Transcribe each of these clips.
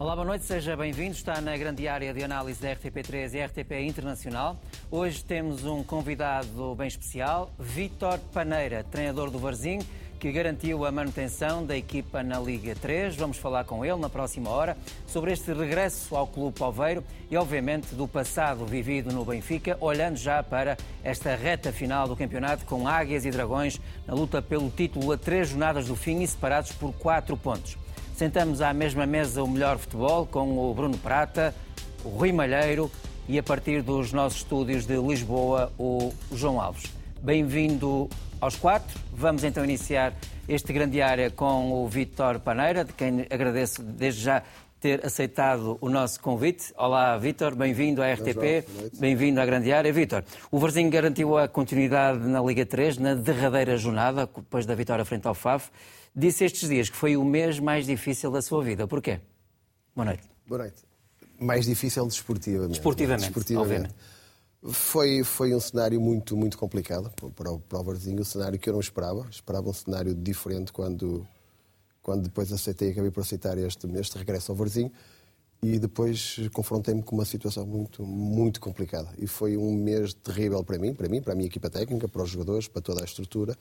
Olá, boa noite, seja bem-vindo. Está na grande área de análise da RTP3 e RTP Internacional. Hoje temos um convidado bem especial, Vítor Paneira, treinador do Varzim, que garantiu a manutenção da equipa na Liga 3. Vamos falar com ele na próxima hora sobre este regresso ao Clube Palveiro e, obviamente, do passado vivido no Benfica, olhando já para esta reta final do campeonato com Águias e Dragões na luta pelo título a três jornadas do fim e separados por quatro pontos. Sentamos à mesma mesa o melhor futebol com o Bruno Prata, o Rui Malheiro e a partir dos nossos estúdios de Lisboa, o João Alves. Bem-vindo aos quatro. Vamos então iniciar este grande área com o Vítor Paneira, de quem agradeço desde já ter aceitado o nosso convite. Olá, Vítor, bem-vindo à RTP, bem-vindo à Grande Área. Vítor, o Varzinho garantiu a continuidade na Liga 3 na derradeira jornada, depois da vitória frente ao FAF disse estes dias que foi o mês mais difícil da sua vida. Porquê? Boa noite. Boa noite. Mais difícil desportivamente. Desportivamente, desportivamente. Foi, foi um cenário muito, muito complicado para o, para o Barzinho, um cenário que eu não esperava. Esperava um cenário diferente quando, quando depois aceitei, acabei por aceitar este, este regresso ao Barzinho e depois confrontei-me com uma situação muito, muito complicada. E foi um mês terrível para mim, para mim, para a minha equipa técnica, para os jogadores, para toda a estrutura.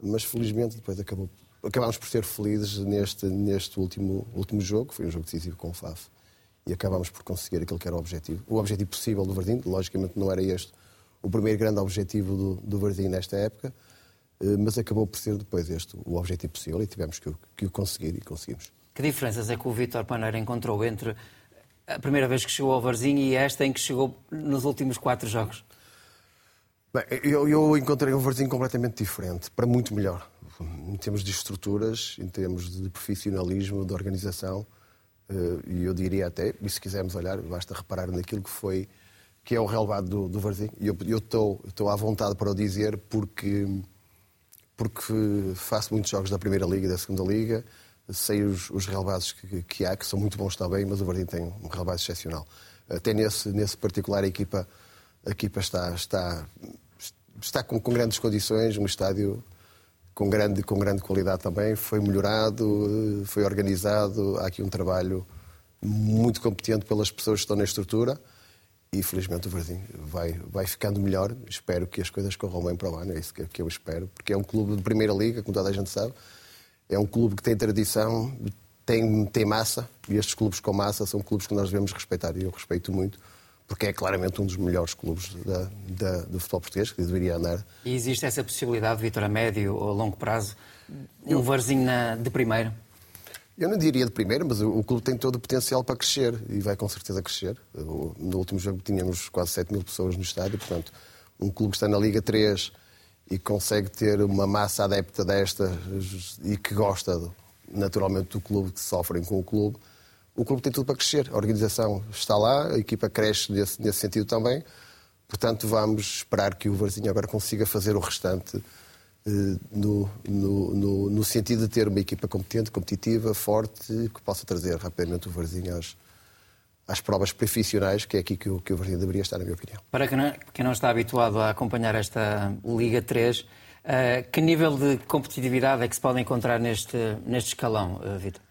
Mas felizmente depois acabou acabámos por ser felizes neste, neste último, último jogo, foi um jogo decisivo com o FAF, e acabámos por conseguir aquilo que era o objetivo. O objetivo possível do Vardim, logicamente não era este o primeiro grande objetivo do, do Vardim nesta época, eh, mas acabou por ser depois este o objetivo possível e tivemos que, que o conseguir e conseguimos. Que diferenças é que o Vítor Paneira encontrou entre a primeira vez que chegou ao Varzinho e esta em que chegou nos últimos quatro jogos? Bem, eu, eu encontrei um Varzinho completamente diferente, para muito melhor em termos de estruturas, em termos de profissionalismo, de organização, eh, e eu diria até, e se quisermos olhar, basta reparar naquilo que foi, que é o relevado do, do Varzim. E eu estou, à vontade para o dizer porque, porque faço muitos jogos da Primeira Liga e da Segunda Liga, sei os, os relevados que, que, há, que são muito bons também, mas o Varzim tem um relevado excepcional. Até nesse, nesse particular, a equipa, a equipa está, está, está com, com grandes condições, um estádio com grande, com grande qualidade também. Foi melhorado, foi organizado. Há aqui um trabalho muito competente pelas pessoas que estão na estrutura e felizmente o Vardim vai, vai ficando melhor. Espero que as coisas corram bem para o ano, é isso que, que eu espero, porque é um clube de primeira liga, como toda a gente sabe. É um clube que tem tradição, tem, tem massa e estes clubes com massa são clubes que nós devemos respeitar e eu respeito muito porque é claramente um dos melhores clubes da, da, do futebol português, que deveria andar. E existe essa possibilidade, Vitor, a médio ou a longo prazo, um varzinho na, de primeiro? Eu não diria de primeiro, mas o, o, clube tem todo o potencial para crescer e vai com certeza crescer. No último jogo tínhamos quase 7 mil pessoas no estádio, portanto, um clube que está na Liga 3 e consegue ter uma massa adepta desta e que gosta naturalmente do clube, que sofrem com o clube, o clube tem tudo para crescer. A organização está lá, a equipa cresce nesse, nesse sentido também. Portanto, vamos esperar que o Varzinho agora consiga fazer o restante eh, no, no, no, no, sentido de ter uma equipa competente, competitiva, forte, que possa trazer rapidamente o Varzinho às, às provas profissionais, que é aqui que o, que o Varzinho deveria estar, na minha opinião. Para quem não, quem não está habituado a acompanhar esta Liga 3, uh, eh, que nível de competitividade é que se pode encontrar neste, neste escalão, uh, Vitor?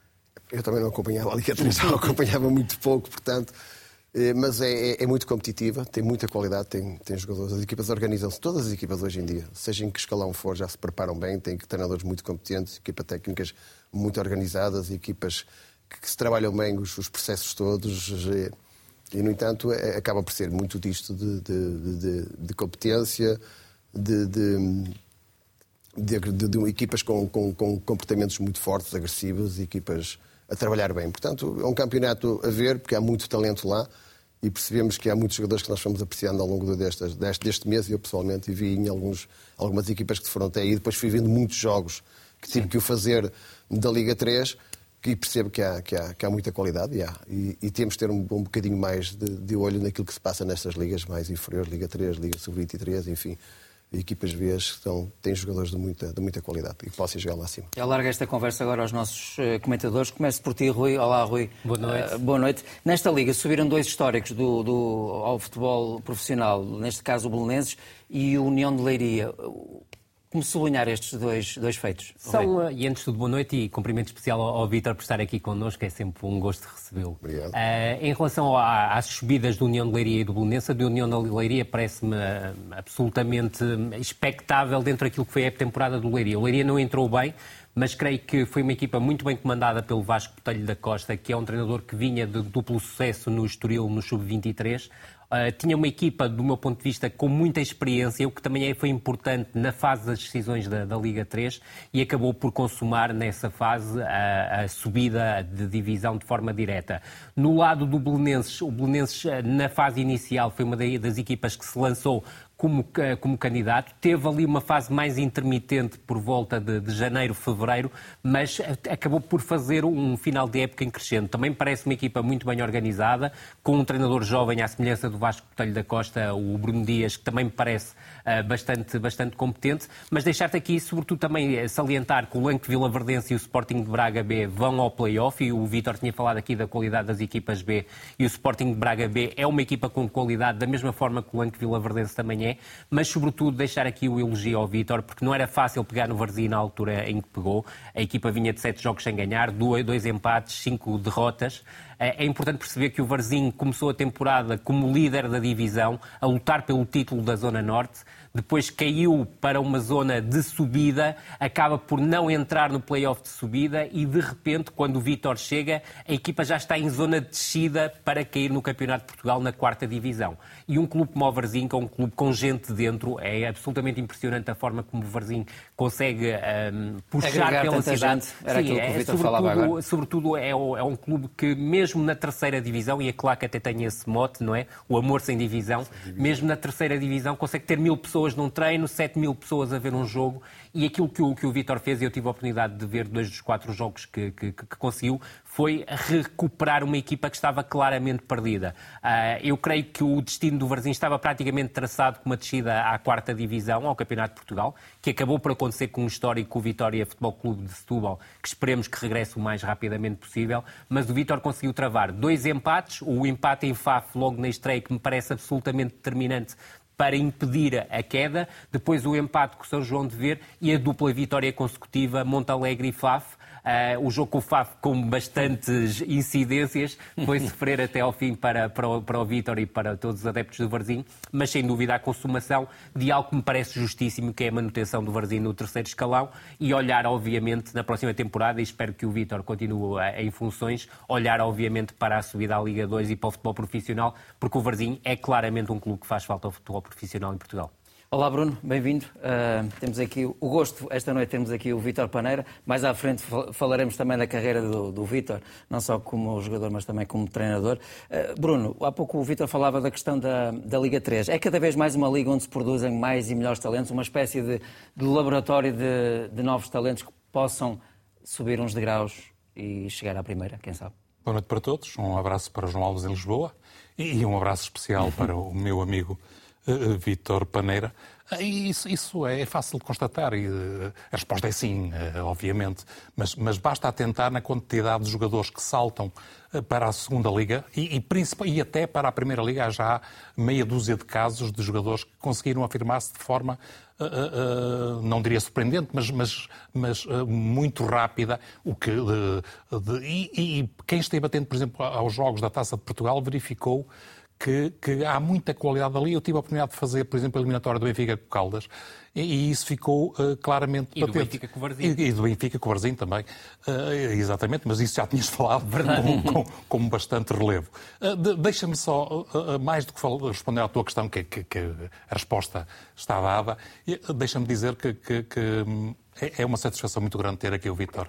Eu também não acompanhava a Liga 3, acompanhava muito pouco, portanto. Eh, mas é, é, é, muito competitiva, tem muita qualidade, tem, tem jogadores. As equipas organizam-se, todas as equipas hoje em dia, seja em que escalão for, já se preparam bem, têm treinadores muito competentes, equipas técnicas muito organizadas, equipas que, que se trabalham bem os, os, processos todos. Eh, e, no entanto, é, acaba por ser muito disto de, de, de, de competência, de, de, equipas com, com, com comportamentos muito fortes, agressivos, equipas a trabalhar bem. Portanto, é um campeonato a ver, porque há muito talento lá e percebemos que há muitos jogadores que nós fomos apreciando ao longo destas, deste, deste mês, eu pessoalmente vi em alguns, algumas equipas que foram até aí, depois fui vendo muitos jogos que tive Sim. que o fazer da Liga 3, e percebo que há, que há, que há muita qualidade e, há, e, e, temos de ter um, um bocadinho mais de, de, olho naquilo que se passa nestas ligas mais inferiores, Liga 3, Liga Sub-23, enfim equipas B estão, têm jogadores de muita, de muita qualidade e que possam chegar lá acima. Eu largo esta conversa agora aos nossos uh, comentadores. Começo por ti, Rui. Olá, Rui. Boa noite. Uh, boa noite. Nesta liga subiram dois históricos do, do, ao futebol profissional, neste caso o Belenenses e o União de Leiria. Como sublinhar estes dois, dois feitos? São, e antes de tudo, boa noite e cumprimento especial ao, ao Vítor por estar aqui connosco, é sempre um gosto recebê-lo. Obrigado. Uh, em relação às subidas do União de Leiria e do Belenense, a do União de Leiria parece-me uh, absolutamente expectável dentro daquilo que foi a temporada do Leiria. O Leiria não entrou bem, mas creio que foi uma equipa muito bem comandada pelo Vasco Botelho da Costa, que é um treinador que vinha de duplo sucesso no Estoril, no Sub-23. Uh, tinha uma equipa, do meu ponto de vista, com muita experiência, o que também foi importante na fase das decisões da, da Liga 3 e acabou por consumar nessa fase a, a, subida de divisão de forma direta. No lado do Belenenses, o Belenenses, ah, na fase inicial, foi uma das equipas que se lançou como, como candidato. Teve ali uma fase mais intermitente por volta de, de, janeiro, fevereiro, mas acabou por fazer um final de época em crescendo. Também parece uma equipa muito bem organizada, com um treinador jovem à semelhança do Vasco Botelho da Costa, o Bruno Dias, que também me parece bastante, bastante competente. Mas deixar-te aqui, sobretudo, também eh, salientar que o Lanque Vila Verdense e o Sporting de Braga B vão ao play-off, e o Vítor tinha falado aqui da qualidade das equipas B, e o Sporting de Braga B é uma equipa com qualidade, da mesma forma que o Lanque Vila Verdense também é mas sobretudo deixar aqui o elogio ao Vítor, porque não era fácil pegar no Varzim na altura em que pegou. A equipa vinha de sete jogos sem ganhar, dois empates, cinco derrotas. É, é importante perceber que o Varzim começou a temporada como líder da divisão, a lutar pelo título da Zona Norte depois caiu para uma zona de subida, acaba por não entrar no playoff de subida e, de repente, quando o Vitor chega, a equipa já está em zona de descida para cair no Campeonato de Portugal na quarta divisão. E um clube como o Varzim, que é um clube com gente dentro, é absolutamente impressionante a forma como o Varzim consegue um, puxar Agregar pela cidade. Gente. Era Sim, é, que o falava agora. Sobretudo é, é, um clube que, mesmo na terceira divisão, e a Claque até tem esse mote, não é? O amor sem divisão, sem divisão. mesmo na terceira divisão, consegue ter mil pessoas num treino, 7 mil pessoas a ver um jogo. E aquilo que o, que o Vitor fez, e eu tive a oportunidade de ver dois dos quatro jogos que, que, que conseguiu, foi recuperar uma equipa que estava claramente perdida. Uh, eu creio que o destino do Varzim estava praticamente traçado com uma descida à quarta divisão, ao Campeonato de Portugal, que acabou por acontecer com o histórico Vitória Futebol Clube de Setúbal, que esperemos que regresse o mais rapidamente possível, mas o Vitor conseguiu travar dois empates, o empate em Faf logo na estreia, que me parece absolutamente determinante para impedir a queda, depois o empate com São João de Ver e a dupla vitória consecutiva Montalegre e Faf. Uh, o jogo com o Faf com bastantes incidências foi sofrer até ao fim para, para, o, para o Vítor e para todos os adeptos do Varzim, mas sem dúvida a consumação de algo que me parece justíssimo, que é a manutenção do Varzim no terceiro escalão e olhar, obviamente, na próxima temporada, e espero que o Vítor continue em funções, olhar, obviamente, para a subida à Liga 2 e para o futebol profissional, porque o Varzim é claramente um clube que faz falta ao futebol profissional em Portugal. Olá Bruno, bem-vindo. Uh, temos aqui o gosto, esta noite temos aqui o Vítor Paneira. Mais à frente falaremos também da carreira do, do Vítor, não só como jogador, mas também como treinador. Uh, Bruno, há pouco o Vítor falava da questão da, da Liga 3. É cada vez mais uma liga onde se produzem mais e melhores talentos, uma espécie de, de laboratório de, de novos talentos que possam subir uns degraus e chegar à primeira, quem sabe? Boa noite para todos, um abraço para João Alves em Lisboa e um abraço especial para o meu amigo Vítor Paneira. Uh, isso, isso, é fácil de constatar e a resposta é sim, obviamente, mas, mas, basta atentar na quantidade de jogadores que saltam para a segunda liga e, e, e, até para a primeira liga há já meia dúzia de casos de jogadores que conseguiram afirmar-se de forma Uh, uh, não diria surpreendente, mas, mas, mas uh, muito rápida. O que, de, e, e, quem esteve atento, por exemplo, aos Jogos da Taça de Portugal verificou que, que, há muita qualidade ali. Eu tive a oportunidade de fazer, por exemplo, a eliminatória do Benfica com Caldas e, e isso ficou uh, claramente e patente. do Benfica com Varzim. E, e, do Benfica com o Varzim também. Uh, exatamente, mas isso já tinhas falado com, com, com, bastante relevo. Uh, de, Deixa-me só, mais do que responder à tua questão, que, que, que a resposta está dada, deixa-me dizer que hum, é, é uma satisfação muito grande ter aqui o Vítor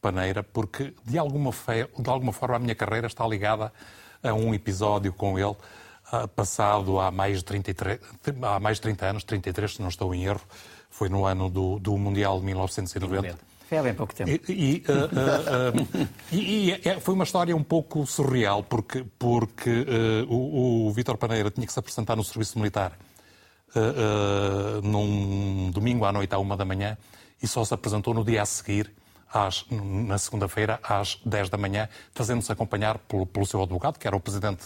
Paneira, porque de alguma, fe... de alguma forma a minha carreira está ligada a um episódio com ele uh, passado há mais, de 33, há mais de 30 anos, 33, se não estou em erro, foi no ano do, do Mundial de 1990. Foi há bem pouco tempo. E, e, uh, uh, e, e, foi uma história um pouco surreal, porque, porque o, o Vítor Paneira tinha que se apresentar no serviço militar num domingo à noite, à uma da manhã, e só se apresentou no dia a seguir, às, na segunda-feira, às 10 da manhã, fazendo-se acompanhar pelo, pelo, seu advogado, que era o presidente,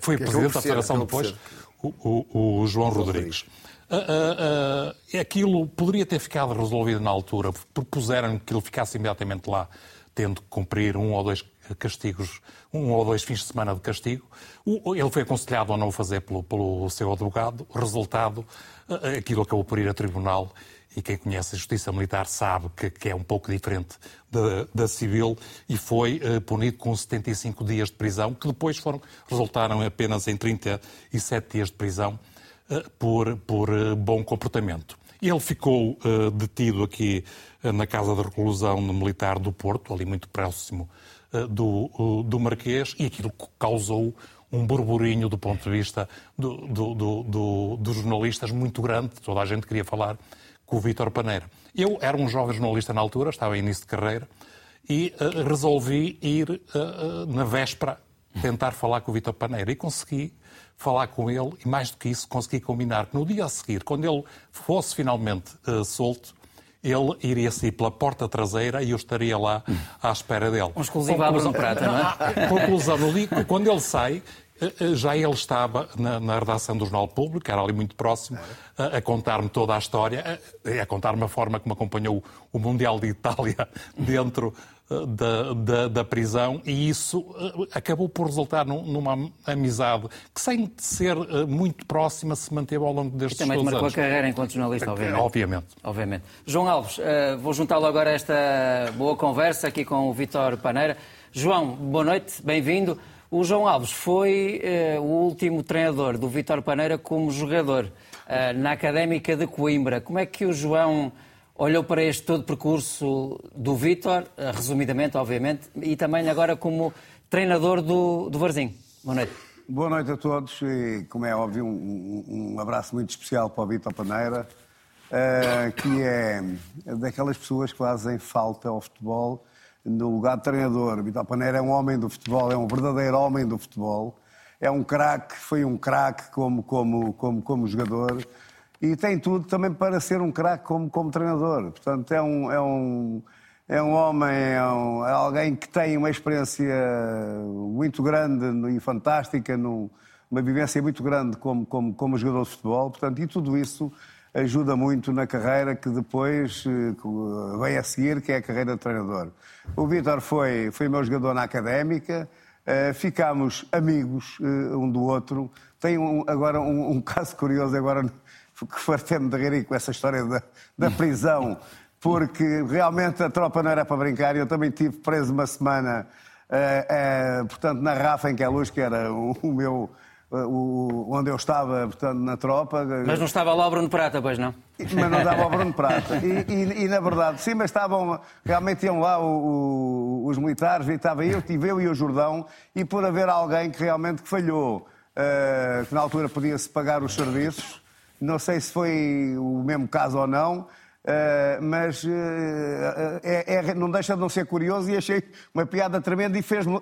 foi o presidente da Federação depois, o, o, o, João Rodrigues. Uh, uh, uh, aquilo poderia ter ficado resolvido na altura, propuseram que ele ficasse imediatamente lá, tendo que cumprir um ou dois castigos, um ou dois fins de semana de castigo. Ele foi aconselhado a não o fazer pelo, pelo seu advogado. Resultado, aquilo acabou por ir a tribunal e quem conhece a justiça militar sabe que, que é um pouco diferente da, da civil e foi uh, punido com 75 dias de prisão, que depois foram, resultaram apenas em 37 dias de prisão uh, por, por uh, bom comportamento. Ele ficou detido aqui na Casa de Reclusão Militar do Porto, ali muito próximo do, do Marquês, e aquilo causou um burburinho do ponto de vista do, do, do, dos jornalistas muito grande. Toda a gente queria falar com o Vítor Paneira. Eu era um jovem jornalista na altura, estava em início de carreira, e uh, resolvi ir uh, na véspera tentar falar com o Vítor Paneira. E consegui falar com ele, e mais do que isso, consegui combinar que no dia a seguir, quando ele fosse finalmente uh, solto, ele iria sair pela porta traseira e eu estaria lá à espera dele. Um exclusivo Conclusão... Prata, não é? Conclusão, no dia, quando ele sai, já ele estava na, na, redação do Jornal Público, era ali muito próximo, a, a contar-me toda a história, a, a contar-me a forma como acompanhou o Mundial de Itália dentro eh, da, da, da, prisão e isso acabou por resultar num, numa amizade que, sem ser muito próxima, se manteve ao longo destes anos. E também marcou anos. a carreira enquanto jornalista, obviamente. Obviamente. obviamente. João Alves, vou juntá-lo agora a esta boa conversa aqui com o Vítor Paneira. João, boa noite, bem-vindo. O João Alves foi uh, o último treinador do Vitor Paneira como jogador uh, na Académica de Coimbra. Como é que o João olhou para este todo percurso do Vitor, uh, resumidamente, obviamente, e também agora como treinador do, do Varzim? Boa noite. Boa noite a todos e, como é óbvio, um, um abraço muito especial para o Vitor Paneira, que é daquelas pessoas que fazem falta ao futebol no lugar de treinador. Vitor Paneira é um homem do futebol, é um verdadeiro homem do futebol. É um craque, foi um craque como, como, como, como jogador e tem tudo também para ser um craque como, como treinador. Portanto, é um, é um, é um homem, é, um, é alguém que tem uma experiência muito grande e fantástica, uma vivência muito grande como, como, como jogador de futebol. Portanto, e tudo isso ajuda muito na carreira que depois eh, vem a seguir, que é a carreira de treinador. O Vítor foi, foi meu jogador na académica, uh, ficámos amigos um do outro. Tem um, agora um, um, caso curioso, agora que fartei-me de rir com essa história da, da prisão, porque realmente a tropa não era para brincar. Eu também tive preso uma semana, portanto, na Rafa em que é luz, que era o, o meu o, onde eu estava, portanto, na tropa. Mas não estava lá o Bruno Prata, pois não? Mas não dava o Bruno Prata. E, e, e, na verdade, sim, mas estavam, realmente iam lá o, o, os militares, e estava eu, tive eu e o Jordão, e por haver alguém que realmente falhou, uh, que na altura podia-se pagar os serviços, não sei se foi o mesmo caso ou não, Uh, mas uh, é, é, não deixa de não ser curioso e achei uma piada tremenda e fez-me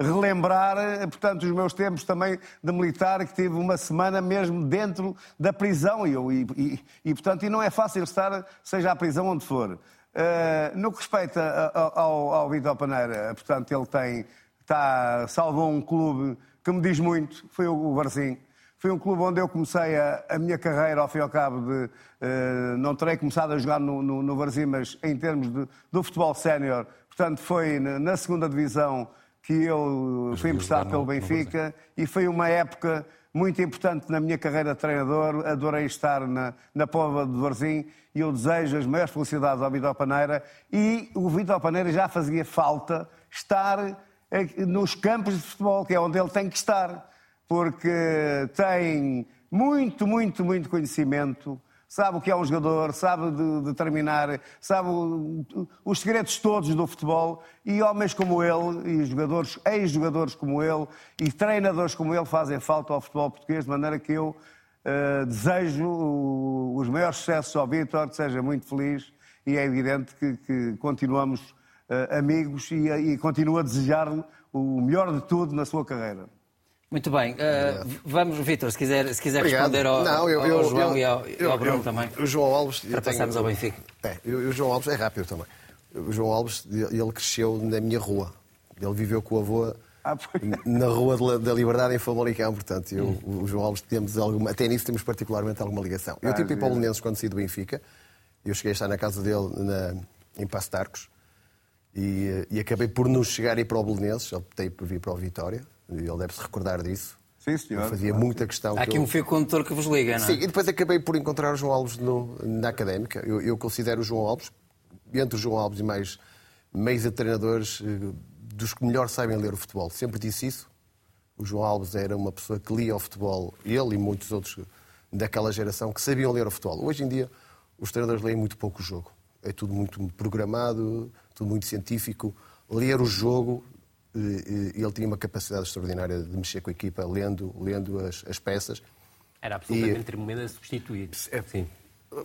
relembrar, portanto, os meus tempos também de militar, que tive uma semana mesmo dentro da prisão e, e, e, portanto, e não é fácil estar, seja a prisão onde for. Uh, no que respeita ao, ao Vitor Paneira, portanto, ele tem, está, salvou um clube que me diz muito, foi o Varzim. Foi um clube onde eu comecei a, a minha carreira, ao fim e ao cabo, de. Uh, não terei começado a jogar no, no, no Varzim, mas em termos de, do futebol sénior, portanto, foi na segunda divisão que eu fui emprestado pelo Benfica e foi uma época muito importante na minha carreira de treinador. Adorei estar na, na Pova de Varzim e eu desejo as maiores felicidades ao Vitor Paneira. E o Vitor Paneira já fazia falta estar nos campos de futebol, que é onde ele tem que estar porque tem muito, muito, muito conhecimento, sabe o que é um jogador, sabe de, determinar, sabe os segredos todos do futebol e homens como ele, e jogadores, ex-jogadores como ele, e treinadores como ele fazem falta ao futebol português, de maneira que eu uh, desejo os maiores sucessos ao Vitor, que seja muito feliz e é evidente que, que continuamos uh, amigos e, e continuo a desejar-lhe o melhor de tudo na sua carreira. Muito bem. Uh, vamos, Vitor, se quiser, se quiser responder ao, Não, eu, eu, ao João eu, e ao, ao Bruno também. O João Alves... Para passarmos ao Benfica. É, o João Alves é rápido também. O João Alves, ele cresceu na minha rua. Ele viveu com o avô Ah, na Rua da Liberdade, em Famalicão. Portanto, eu, o João Alves, temos alguma, até nisso temos particularmente alguma ligação. Eu Ah, tive para o giro. Belenenses quando saí do Benfica. Eu cheguei a estar na casa dele na, em Passo de Arcos e, eh, e acabei por não chegar aí para o Belenenses. Optei por vir para o Vitória. Ele deve-se recordar disso. Sim, senhor. Eu fazia muita questão Há que aqui eu... um fio condutor que vos liga, não é? Sim, e depois acabei por encontrar o João Alves no- na académica. Eu, eu considero o João Alves, entre o João Alves e mais meios de treinadores, eh, dos que melhor sabem ler o futebol. Sempre disse isso. O João Alves era uma pessoa que lia o futebol, ele e muitos outros daquela geração, que sabiam ler o futebol. Hoje em dia, os treinadores leem muito pouco o jogo. É tudo muito programado, tudo muito científico. Ler o jogo, ele tinha uma capacidade extraordinária de mexer com a equipa, lendo, lendo as, as peças. Era absolutamente tremendo a substituir. É- Sim.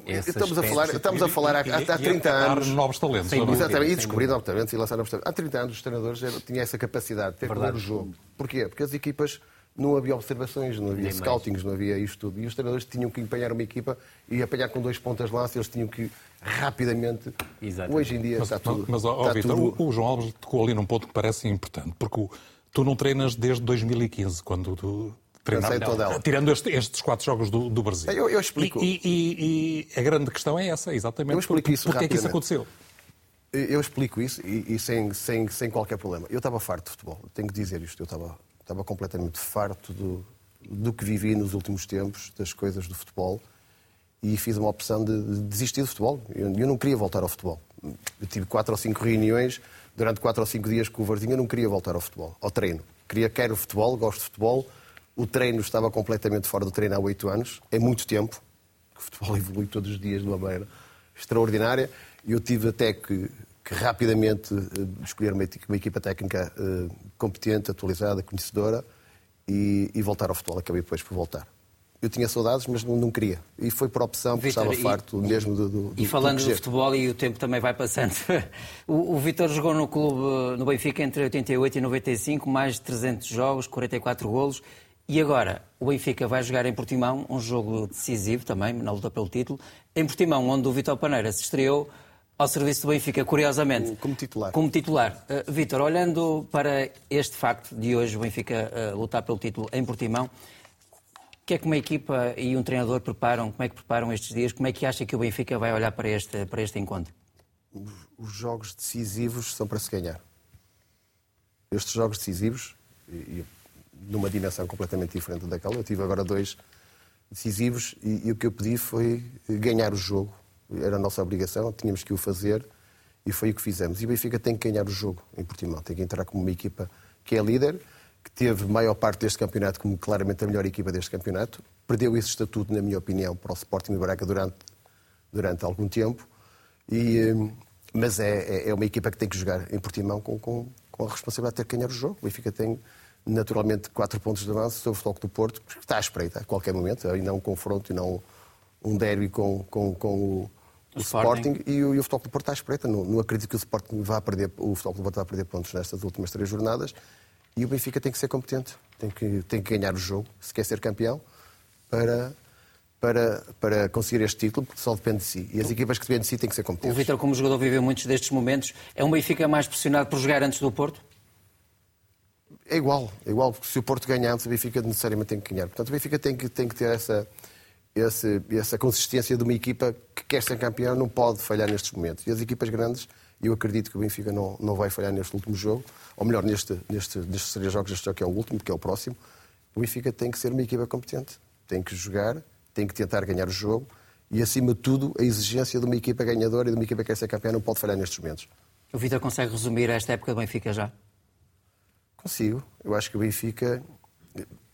Esse Estamos a falar, estamos a falar há, há, há 30 anos. novos talentos. Dúvida. Exatamente, e descobrir novos talentos e lançar novos talentos. Há 30 anos os treinadores tinham essa capacidade de ter Verdade. o jogo. Porquê? Porque as equipas não havia observações, não havia Nem mais. scoutings, não havia isto tudo. E os treinadores tinham que empenhar uma equipa e apanhar com dois pontas lá, eles tinham que rapidamente. Exatamente. Hoje em dia Mas, está tudo. mas ó, ó, está Vítor, tudo- o, o João Alves tocou ali num ponto que parece importante, porque o- tu não treinas desde 2015, quando tu toda ela. tirando este- estes quatro jogos do, do Brasil. Eu- eu explico. E, e- e a grande questão é essa, exatamente. Eu explico isso Porquê é que isso aconteceu? Eu explico isso e, e sem, sem, sem qualquer problema. Eu estava farto de futebol, tenho que dizer isto. Eu estava, estava completamente farto do, do que vivi nos últimos tempos, das coisas do futebol, e fiz uma opção de, de desistir do futebol. Eu, eu não queria voltar ao futebol. Eu tive quatro ou cinco reuniões, durante quatro ou cinco dias com o Varzinho, eu não queria voltar ao futebol, ao treino. Queria, quero futebol, gosto de futebol. O treino estava completamente fora do treino há oito anos, é muito tempo. O futebol evolui todos os dias de uma maneira extraordinária. E eu tive até que, que rapidamente eh, escolher uma, uma equipa técnica eh, competente, atualizada, conhecedora e, e voltar ao futebol. Acabei depois por voltar. Eu tinha saudades, mas não, não queria. E foi por opção, porque Vítor, estava e- farto mesmo do, do, E do- falando do do futebol e o tempo também vai passando. O, o Vitor jogou no clube, no Benfica, entre 88 e 95, mais de 300 jogos, 44 golos. E agora, o Benfica vai jogar em Portimão, um jogo decisivo também, na luta pelo título. Em Portimão, onde o Vitor Paneira se estreou ao serviço do Benfica, curiosamente. Como titular. Como titular. Uh, Vitor, olhando para este facto de hoje o Benfica uh, lutar pelo título em Portimão, o que é que uma equipa e um treinador preparam? Como é que preparam estes dias? Como é que acha que o Benfica vai olhar para este, para este encontro? os jogos decisivos são para se ganhar. Estes jogos decisivos, e, numa dimensão completamente diferente daquela, eu tive agora dois decisivos e, e o que eu pedi foi ganhar o jogo. Era a nossa obrigação, tínhamos que o fazer e foi o que fizemos. E o Benfica tem que ganhar o jogo em Portimão, tem que entrar como uma equipa que é líder, que teve maior parte deste campeonato como claramente a melhor equipa deste campeonato, perdeu esse estatuto, na minha opinião, para o Sporting de Braga durante, durante algum tempo, e, eh, mas é, é- é uma equipa que tem que jogar em Portimão com, com, com a responsabilidade de ter que ganhar o jogo. O Benfica tem naturalmente quatro pontos de avanço sobre o Futebol do Porto, que está à espreita a qualquer momento, e não um confronto e não um derby com, com, com o, o Sporting. Sporting, e, o, e o Futebol do Porto está à espreita. Não, não acredito que o Sporting vá perder, o Futebol do Porto vá perder pontos nestas últimas três jornadas, e o Benfica tem que ser competente, tem que, tem que ganhar o jogo, se quer ser campeão, para, para, para conseguir este título, porque só depende de si. E as equipas que dependem de si têm que ser O competentes. Vitor, como jogador, viveu muitos destes momentos. É um Benfica mais pressionado por jogar antes do Porto? É igual, é igual, porque se o Porto ganhar, o Benfica necessariamente tem que ganhar. Portanto, o Benfica tem que, tem que ter essa, essa, essa consistência de uma equipa que quer ser campeão, não pode falhar nestes momentos. E as equipas grandes, eu acredito que o Benfica não, não vai falhar neste último jogo, ou melhor, neste, neste, nestes três jogos, este jogo que é o último, que é o próximo. O Benfica tem que ser uma equipa competente, tem que jogar, tem que tentar ganhar o jogo e, acima de tudo, a exigência de uma equipa ganhadora e de uma equipa que quer ser campeã não pode falhar nestes momentos. O Vitor consegue resumir esta época do Benfica já? Consigo. Eu acho que o Benfica.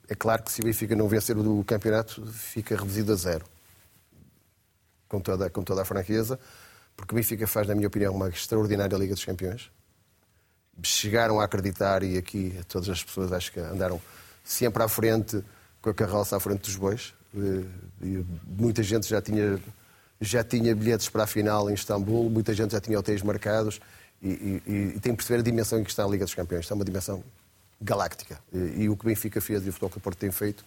É claro que se o Benfica não vencer o campeonato, fica reduzido a zero. Com toda, com toda a franqueza. Porque o Benfica faz, na minha opinião, uma extraordinária Liga dos Campeões. Chegaram a acreditar, e aqui todas as pessoas acho que andaram sempre à frente, com a carroça à frente dos bois. Eh, e muita gente já tinha, já tinha bilhetes para a final em Istambul, muita gente já tinha hotéis marcados. E, e- e- tem que perceber a dimensão em que está a Liga dos Campeões. Está uma dimensão galáctica. E, e o que o Benfica fez e o Futebol Clube Porto tem feito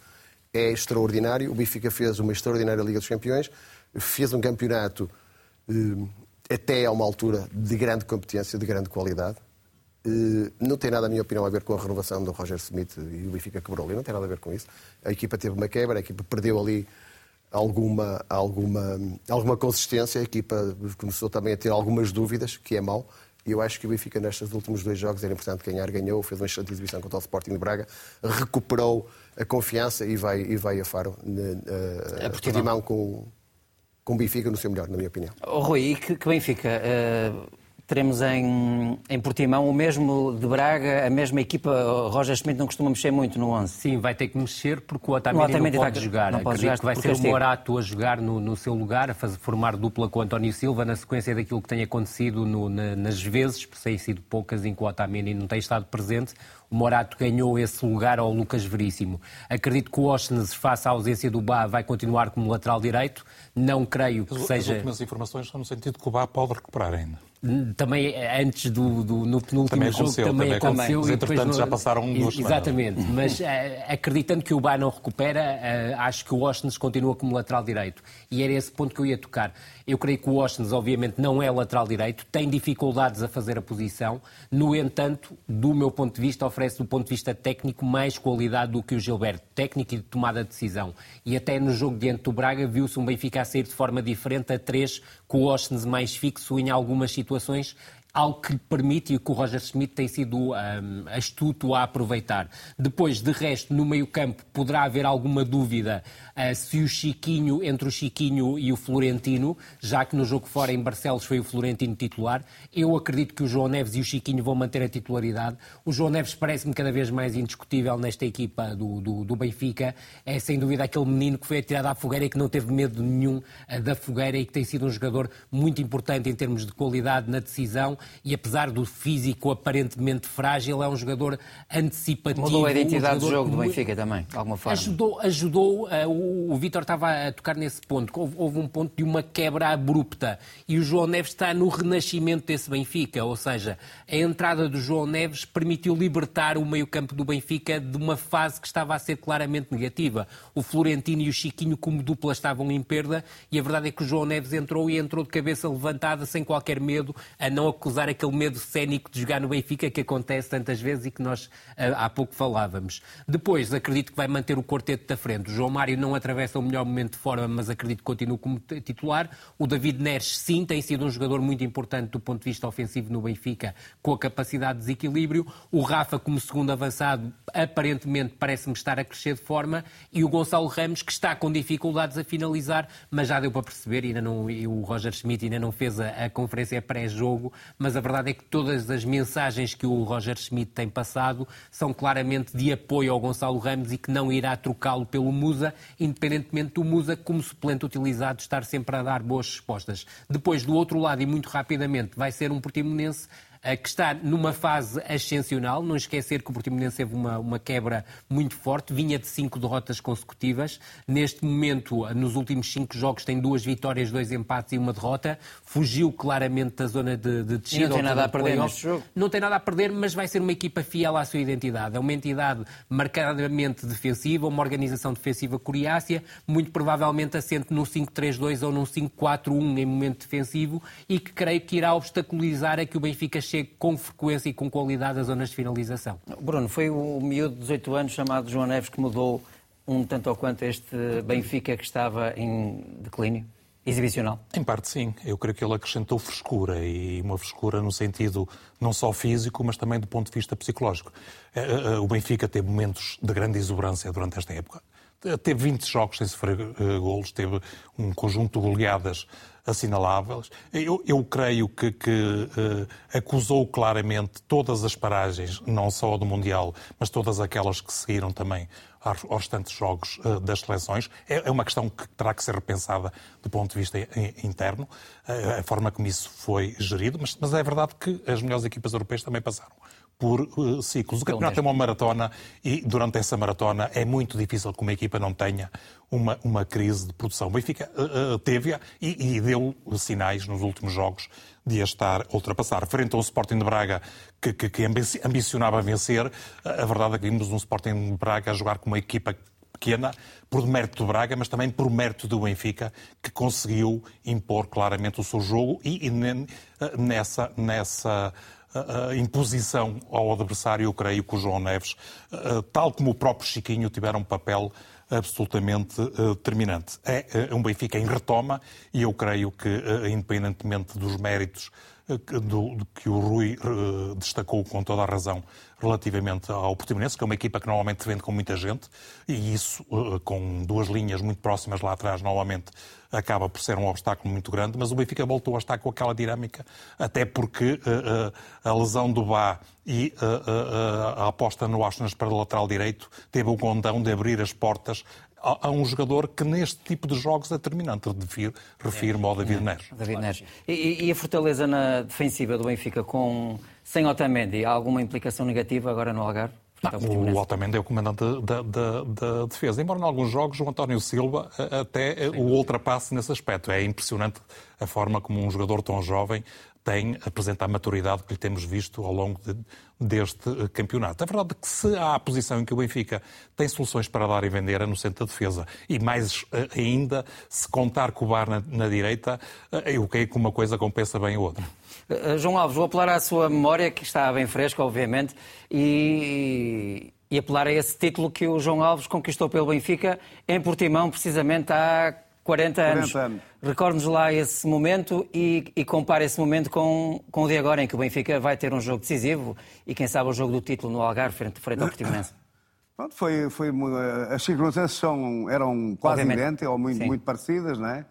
é extraordinário. O Benfica fez uma extraordinária Liga dos Campeões, fez um campeonato até a uma altura de grande competência, de grande qualidade. Não tem nada, na minha opinião, a ver com a renovação do Roger Smith e o Benfica quebrou ali, não tem nada a ver com isso. A equipa teve uma quebra, a equipa perdeu ali alguma, alguma, alguma consistência, a equipa começou também a ter algumas dúvidas, que é mau. E eu acho que o Benfica, nestes últimos dois jogos, era importante ganhar, ganhou, fez uma excelente exibição contra o Sporting de Braga, recuperou a confiança e vai, e vai a Faro uh, a Portimão com, com o Benfica no seu melhor, na minha opinião. Oh, Rui, e que, que Benfica? Uh teremos em, em Portimão o mesmo de Braga, a mesma equipa. Roger Schmidt não costuma mexer muito no 11. Sim, vai ter que mexer porque o Otamendi, não, Otamendi não pode jogar. Não pode jogar que vai ser o Morato a jogar no, no, seu lugar, a fazer, formar dupla com o António Silva, na sequência daquilo que tem acontecido no, na, nas vezes, por têm sido poucas em que o Otamendi não tem estado presente. Morato ganhou esse lugar ao Lucas Veríssimo. Acredito que o Osnes, face à ausência do Bá, vai continuar como lateral direito. Não creio que as, seja... As últimas informações são no sentido que o Bá pode recuperar ainda também antes do, do no penúltimo também jogo também, também aconteceu. Mas entretanto no... já passaram duas Exatamente, mas uh, acreditando que o Bá não recupera, uh, acho que o Ostens continua como lateral direito. E era esse ponto que eu ia tocar. Eu creio que o Ostens, obviamente, não é lateral direito, tem dificuldades a fazer a posição, no entanto, do meu ponto de vista, oferece do ponto de vista técnico mais qualidade do que o Gilberto, técnico e de tomada de decisão. E até no jogo diante do Braga viu-se um Benfica a sair de forma diferente a três, com o Ostens mais fixo em algumas situações algo que lhe permite e que o Roger Schmidt tem sido um, astuto a aproveitar. Depois, de resto, no meio-campo poderá haver alguma dúvida uh, se o Chiquinho, entre o Chiquinho e o Florentino, já que no jogo fora em Barcelos foi o Florentino titular. Eu acredito que o João Neves e o Chiquinho vão manter a titularidade. O João Neves parece-me cada vez mais indiscutível nesta equipa do, do, do, Benfica. É sem dúvida aquele menino que foi atirado à fogueira e que não teve medo nenhum uh, da fogueira e que tem sido um jogador muito importante em termos de qualidade na decisão e apesar do físico aparentemente frágil, é um jogador antecipativo. Mudou a identidade um do jogo do Benfica também, de alguma forma. Ajudou, ajudou uh, o, o Vítor estava a tocar nesse ponto, houve, houve, um ponto de uma quebra abrupta e o João Neves está no renascimento desse Benfica, ou seja, a entrada do João Neves permitiu libertar o meio-campo do Benfica de uma fase que estava a ser claramente negativa. O Florentino e o Chiquinho, como dupla, estavam em perda e a verdade é que o João Neves entrou e entrou de cabeça levantada, sem qualquer medo, a não acusar aquele medo cénico de jogar no Benfica que acontece tantas vezes e que nós ah, há pouco falávamos. Depois, acredito que vai manter o quarteto da frente. O João Mário não atravessa o melhor momento de forma, mas acredito que continua como titular. O David Neres, sim, tem sido um jogador muito importante do ponto de vista ofensivo no Benfica, com a capacidade de desequilíbrio. O Rafa, como segundo avançado, aparentemente parece-me estar a crescer de forma. E o Gonçalo Ramos, que está com dificuldades a finalizar, mas já deu para perceber, ainda não, e o Roger Schmidt ainda não fez a, a conferência pré-jogo, mas a verdade é que todas as mensagens que o Roger Schmidt tem passado são claramente de apoio ao Gonçalo Ramos e que não irá trocá-lo pelo Musa, independentemente do Musa, como suplente utilizado, estar sempre a dar boas respostas. Depois, do outro lado, e muito rapidamente, vai ser um Portimonense que está numa fase ascensional. Não esquecer que o Portimonense teve uma, uma quebra muito forte, vinha de cinco derrotas consecutivas. Neste momento, nos últimos cinco jogos, tem duas vitórias, dois empates e uma derrota. Fugiu claramente da zona de, de descida. E não tem nada a perder neste jogo. Não tem nada a perder, mas vai ser uma equipa fiel à sua identidade. É uma entidade marcadamente defensiva, uma organização defensiva coriácea, muito provavelmente assente num 5-3-2 ou num 5-4-1 em momento defensivo e que creio que irá obstaculizar a que o Benfica chegue com frequência e com qualidade às zonas de finalização. Bruno, foi o miúdo de 18 anos chamado João Neves que mudou um tanto ou quanto este Benfica que estava em declínio? Exibicional? Em parte, sim. Eu creio que ele acrescentou frescura e uma frescura no sentido não só físico, mas também do ponto de vista psicológico. Eh, eh, o Benfica teve momentos de grande exuberância durante esta época. Teve 20 jogos sem sofrer golos, teve um conjunto de goleadas assinaláveis. Eu, eu creio que, que uh, acusou claramente todas as paragens, não só do Mundial, mas todas aquelas que seguiram também aos, restantes jogos uh, das seleções. É, é, uma questão que terá que ser repensada do ponto de vista interno, uh, a forma como isso foi gerido, mas, mas é verdade que as melhores equipas europeias também passaram por uh, ciclos. O campeonato é uma maratona e durante essa maratona é muito difícil que uma equipa não tenha uma, uma crise de produção. O Benfica uh, uh, teve-a e, e, deu sinais nos últimos jogos de a estar a ultrapassar. Frente ao Sporting de Braga, que, que, que ambicionava vencer, a verdade é que vimos um Sporting de Braga a jogar com uma equipa pequena, por mérito do Braga, mas também por mérito do Benfica, que conseguiu impor claramente o seu jogo e, e nessa, nessa uh, imposição ao adversário, eu creio que o João Neves, uh, tal como o próprio Chiquinho, tiveram um papel absolutamente determinante. É um Benfica em retoma e eu creio que, independentemente dos méritos do, que o Rui destacou com toda a razão relativamente ao Portimonense, que é uma equipa que normalmente vende com muita gente, e isso, com duas linhas muito próximas lá atrás, normalmente acaba por ser um obstáculo muito grande, mas o Benfica voltou a estar com aquela dinâmica, até porque a lesão do Bá e a aposta no Asnas para o lateral direito teve o condão de abrir as portas a, um jogador que neste tipo de jogos é determinante. Refiro-me ao David Neres. David Neres. E, e, a fortaleza na defensiva do Benfica com, sem Otamendi, há alguma implicação negativa agora no Algarve? Não, o Otamendi é o comandante da, da, da, defesa. Embora em alguns jogos o António Silva até Sim. o ultrapasse nesse aspecto. É impressionante a forma como um jogador tão jovem tem apresenta a maturidade que lhe temos visto ao longo de, deste eh, campeonato. A verdade é que se há a posição em que o Benfica tem soluções para dar e vender é no centro da defesa. E mais eh, ainda, se contar com o Bar na, na direita, eh, eu creio que uma coisa compensa bem a outra. João Alves, vou apelar à sua memória, que está bem fresca, obviamente, e, e apelar a esse título que o João Alves conquistou pelo Benfica em Portimão, precisamente há 40 anos. 40 anos. Recorde-nos lá esse momento e, e compare esse momento com, com o de agora, em que o Benfica vai ter um jogo decisivo e, quem sabe, o jogo do título no Algarve, frente, frente ao Portimonense. Pronto, foi, foi, as circunstâncias são, eram quase Obviamente. idênticas ou muito, muito parecidas, não é?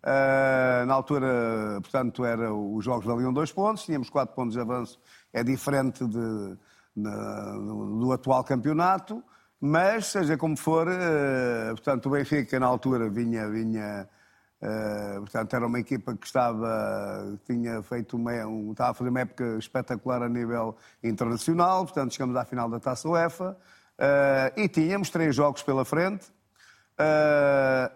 Uh, na altura, portanto, era, os jogos valiam dois pontos, tínhamos quatro pontos de avanço, é diferente de, na, do atual campeonato. Mas, seja como for, uh, portanto, o Benfica na altura vinha, vinha uh, portanto, era uma equipa que estava, tinha feito uma, um, estava a fazer uma época espetacular a nível internacional, portanto, chegamos à final da Taça UEFA uh, e tínhamos três jogos pela frente.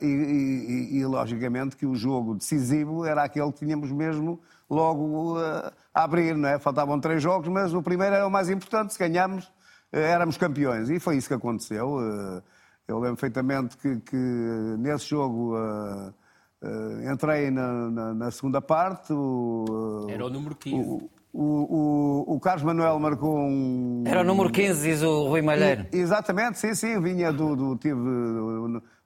E, e, e, logicamente que o jogo decisivo era aquele que tínhamos mesmo logo a abrir, não é? Faltavam três jogos, mas o primeiro era o mais importante, se ganharmos éramos campeões. E foi isso que aconteceu. Eh, eu lembro perfeitamente que, que nesse jogo uh, uh, entrei na, na, na, segunda parte. O, Era o número 15. O, o, o, o, Carlos Manuel marcou um. Era o número 15, diz o Rui Malheiro. E, exatamente, sim, sim. Vinha do. do tive.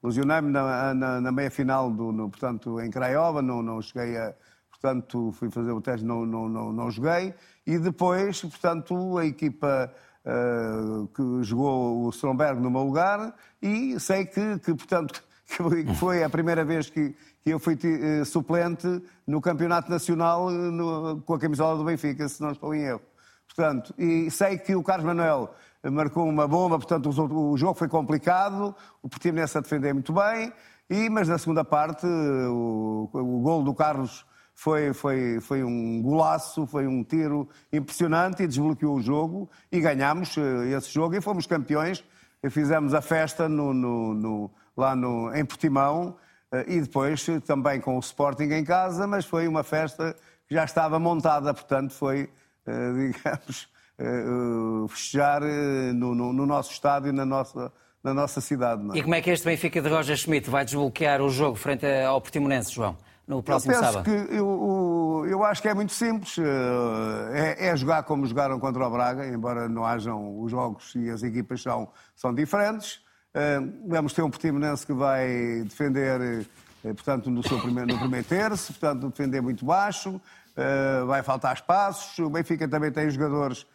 Lesionei-me na, na, na meia final, do, no, portanto, em Craiova, não, não cheguei a. Portanto, fui fazer o teste, não, não, não, não joguei. E depois, portanto, a equipa uh, que jogou o Stromberg no meu lugar e sei que, que portanto, que foi a primeira vez que, que eu fui uh, suplente no Campeonato Nacional uh, no, com a camisola do Benfica, se não estou em erro. Portanto, e sei que o Carlos Manuel marcou uma bomba, portanto o, o jogo foi complicado, o Portimonense a defender muito bem, e, mas na segunda parte o, o gol do Carlos foi, foi, foi um golaço, foi um tiro impressionante e desbloqueou o jogo e ganhámos eh, esse jogo e fomos campeões. E fizemos a festa no, no, no, lá em Portimão eh, e depois eh, também com o Sporting em casa, mas foi uma festa que já estava montada, portanto foi, digamos, festejar no nosso estádio, na nossa, na nossa cidade. É? E como é que este Benfica de Roger Schmidt vai desbloquear o jogo frente ao Portimonense, João? No próximo eu penso sábado? Que eu, eu acho que é muito simples. Eh, é, é, jogar como jogaram contra o Braga, embora não hajam os jogos e as equipas são, são diferentes. Eh, vamos ter um Portimonense que vai defender, eh, portanto, no, seu primeiro, no primeiro terço, portanto, defender muito baixo, vai faltar espaços. O Benfica também tem jogadores,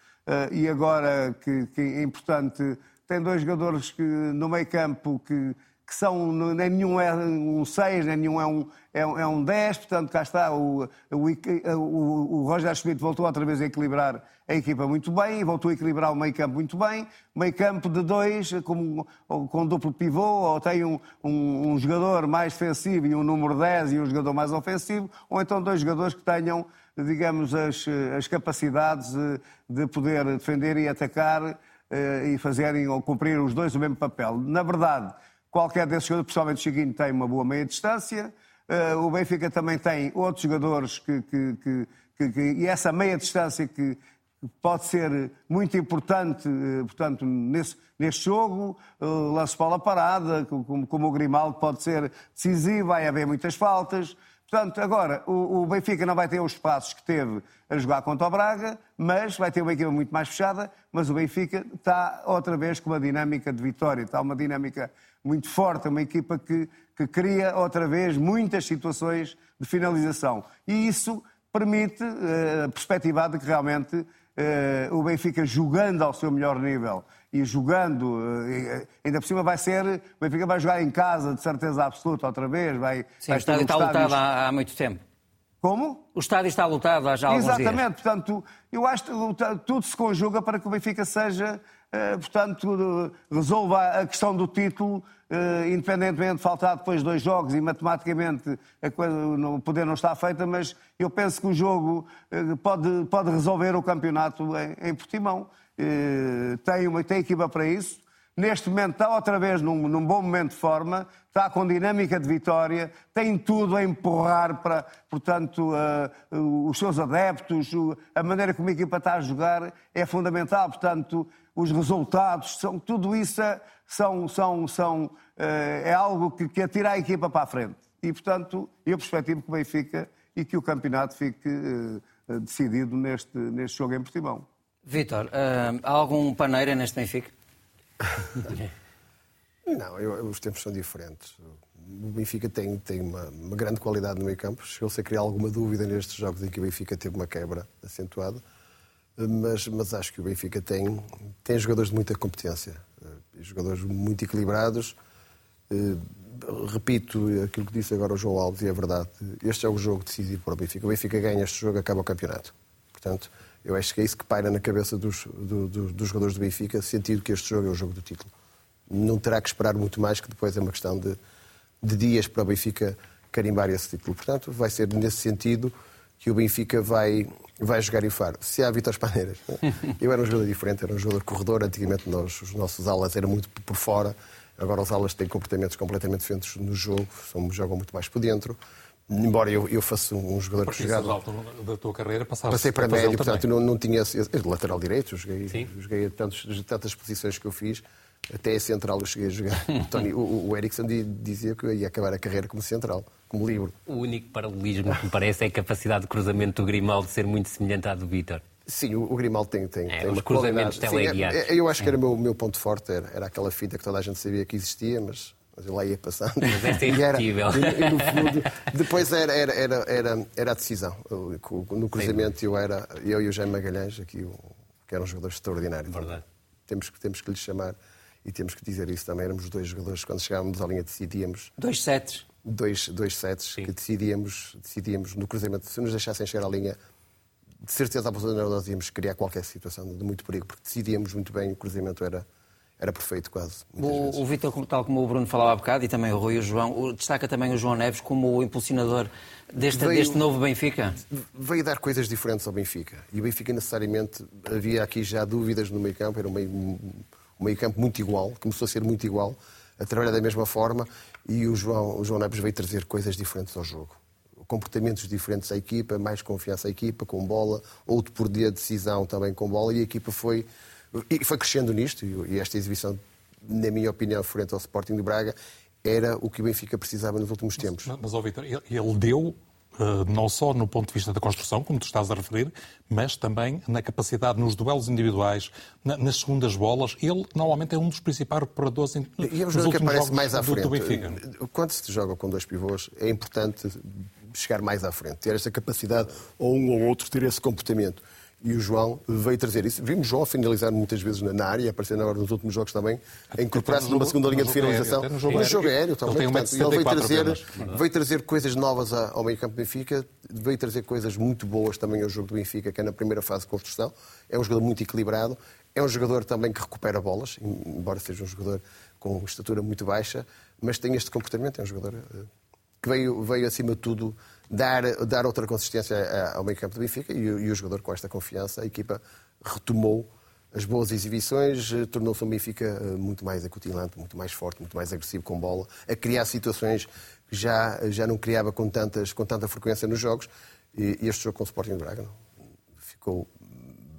e agora que, que é importante, tem dois jogadores que no meio campo que que são, nem nenhum é um 6, nem nenhum é um, é, é um 10, portanto cá está, o, o, o, Roger Schmidt voltou outra vez a equilibrar a equipa muito bem, voltou a equilibrar o meio campo muito bem, meio campo de dois, com, com duplo pivô, ou tem um, um, um, jogador mais defensivo e um número 10 e um jogador mais ofensivo, ou então dois jogadores que tenham, digamos, as, as capacidades de poder defender e atacar eh, e fazerem ou cumprir os dois o mesmo papel. Na verdade, Qualquer desses jogadores, principalmente o Chiquinho, tem uma boa meia distância. Uh, o Benfica também tem outros jogadores que, que, que, que, E essa meia distância que, pode ser muito importante, eh, portanto, nesse, neste jogo, eh, lance bola parada, como, como o Grimaldo pode ser decisivo, vai haver muitas faltas. Portanto, agora, o, o, Benfica não vai ter os espaços que teve a jogar contra o Braga, mas vai ter uma equipa muito mais fechada, mas o Benfica está outra vez com uma dinâmica de vitória, está uma dinâmica muito forte, uma equipa que, que cria outra vez muitas situações de finalização. E isso permite uh, a perspectiva de que realmente uh, o Benfica jogando ao seu melhor nível e jogando, uh, ainda por cima vai ser, o Benfica vai jogar em casa de certeza absoluta outra vez, vai... Sim, vai o estádio está lotado há, há muito tempo. Como? O estádio está lotado há já alguns Exatamente, dias. portanto, eu acho que tudo se conjuga para que o Benfica seja, eh, portanto, resolva a questão do título, eh, independentemente de faltar depois dois jogos e matematicamente a coisa, o poder não está feita, mas eu penso que o jogo eh, pode, pode resolver o campeonato em, em Portimão. Tem, uma, tem equipa para isso neste momento está outra vez num, num, bom momento de forma, está com dinâmica de vitória, tem tudo a empurrar para, portanto, uh, uh, os seus adeptos, uh, a maneira como a equipa está a jogar é fundamental, portanto, os resultados, são, tudo isso é, são, são, são, eh, é algo que, que atira a equipa para a frente. E, portanto, eu perspectivo que o Benfica e que o campeonato fique eh, decidido neste, neste jogo em Portimão. Vítor, há algum paneira neste Benfica? Não, eu, os tempos são diferentes. O Benfica tem, tem uma, uma grande qualidade no meio campo. Chegou-se a criar alguma dúvida nestes jogos em que o Benfica teve uma quebra acentuada. Mas, mas acho que o Benfica tem, tem jogadores de muita competência. Eh, jogadores muito equilibrados. Eh, repito aquilo que disse agora o João Alves, e é verdade. Este é o jogo decisivo para o Benfica. O Benfica ganha este jogo, acaba o campeonato. Portanto, eu acho que é isso que paira na cabeça dos, do, do, dos jogadores do Benfica, sentido que este jogo é o jogo do título. Não terá que esperar muito mais, que depois é uma questão de, de dias para o Benfica carimbar esse título. Portanto, vai ser nesse sentido que o Benfica vai, vai jogar em Faro. Se há Vitor Paneiras, eu era um jogador diferente, era um jogador corredor. Antigamente nós, os nossos alas eram muito por fora, agora os alas têm comportamentos completamente diferentes no jogo, jogam muito mais por dentro embora eu, eu fosse um jogador que jogava. da tua carreira Passei para médio, portanto não, não tinha. Eu, lateral direito, joguei, joguei tantos, tantas posições que eu fiz, até a central eu cheguei a jogar. Tony, o, o Ericsson dizia que eu ia acabar a carreira como central, como livre. O único paralelismo que me parece é a capacidade de cruzamento do Grimaldo ser muito semelhante à do Vítor. Sim, o, o Grimaldo tem, tem, é, tem uma cruzamentos teleguiados. É, é, eu acho que era o meu, meu ponto forte, era, era aquela fita que toda a gente sabia que existia, mas mas eu lá ia passando. Mas é e era, e, no fundo, depois era, era, era, era, era a decisão. No cruzamento eu era, eu e o Jaime Magalhães, aqui, que eram jogadores extraordinários. Verdade. Temos temos que lhes chamar e temos que dizer isso também. Éramos dois jogadores, quando chegávamos à linha decidíamos. Dois sets. Dois, dois sets Sim. que decidíamos, decidíamos no cruzamento. Se nos deixassem chegar à linha, de certeza absoluta nós íamos criar qualquer situação de muito perigo, porque decidíamos muito bem, o cruzamento era era perfeito quase. O, o Vitor, tal como o Bruno falava há bocado, e também o Rui e o João, destaca também o João Neves como o impulsionador deste, veio, deste novo Benfica? Veio dar coisas diferentes ao Benfica. E o Benfica, necessariamente, havia aqui já dúvidas no meio campo, era um meio, um meio campo muito igual, começou a ser muito igual, a trabalhar da mesma forma, e o João, o João Neves veio trazer coisas diferentes ao jogo comportamentos diferentes à equipa, mais confiança à equipa, com bola, outro por dia de decisão também com bola, e a equipa foi e foi crescendo nisto, e esta exibição, na minha opinião, frente ao Sporting de Braga, era o que o Benfica precisava nos últimos tempos. Mas, mas ó, Vitor, ele deu não só no ponto de vista da construção, como tu estás a referir, mas também na capacidade nos duelos individuais, na, nas segundas bolas. Ele normalmente é um dos principais operadores em, e é um jogador que aparece mais à frente. Do, Benfica. Quando se joga com dois pivôs, é importante chegar mais à frente, ter essa capacidade, ou um ou outro ter esse comportamento e o João veio trazer isso. Vimos João finalizar muitas vezes na área, aparecendo agora nos últimos jogos também, a incorporar-se numa segunda linha de finalização. no jogo, no jogo aéreo também. Ele, portanto, ele veio, trazer, veio trazer coisas novas ao meio campo do Benfica, veio trazer coisas muito boas também ao jogo do Benfica, que é na primeira fase de construção. É um jogador muito equilibrado, é um jogador também que recupera bolas, embora seja um jogador com estatura muito baixa, mas tem este comportamento, é um jogador eh, que veio, veio acima de tudo dar, dar outra consistência ao meio campo do Benfica e, e o jogador com esta confiança, a equipa retomou as boas exibições, eh, tornou-se um Benfica eh, muito mais acutilante, muito mais forte, muito mais agressivo com bola, a criar situações que já, já não criava com, tantas, com tanta frequência nos jogos. E, este jogo com o Sporting Braga ficou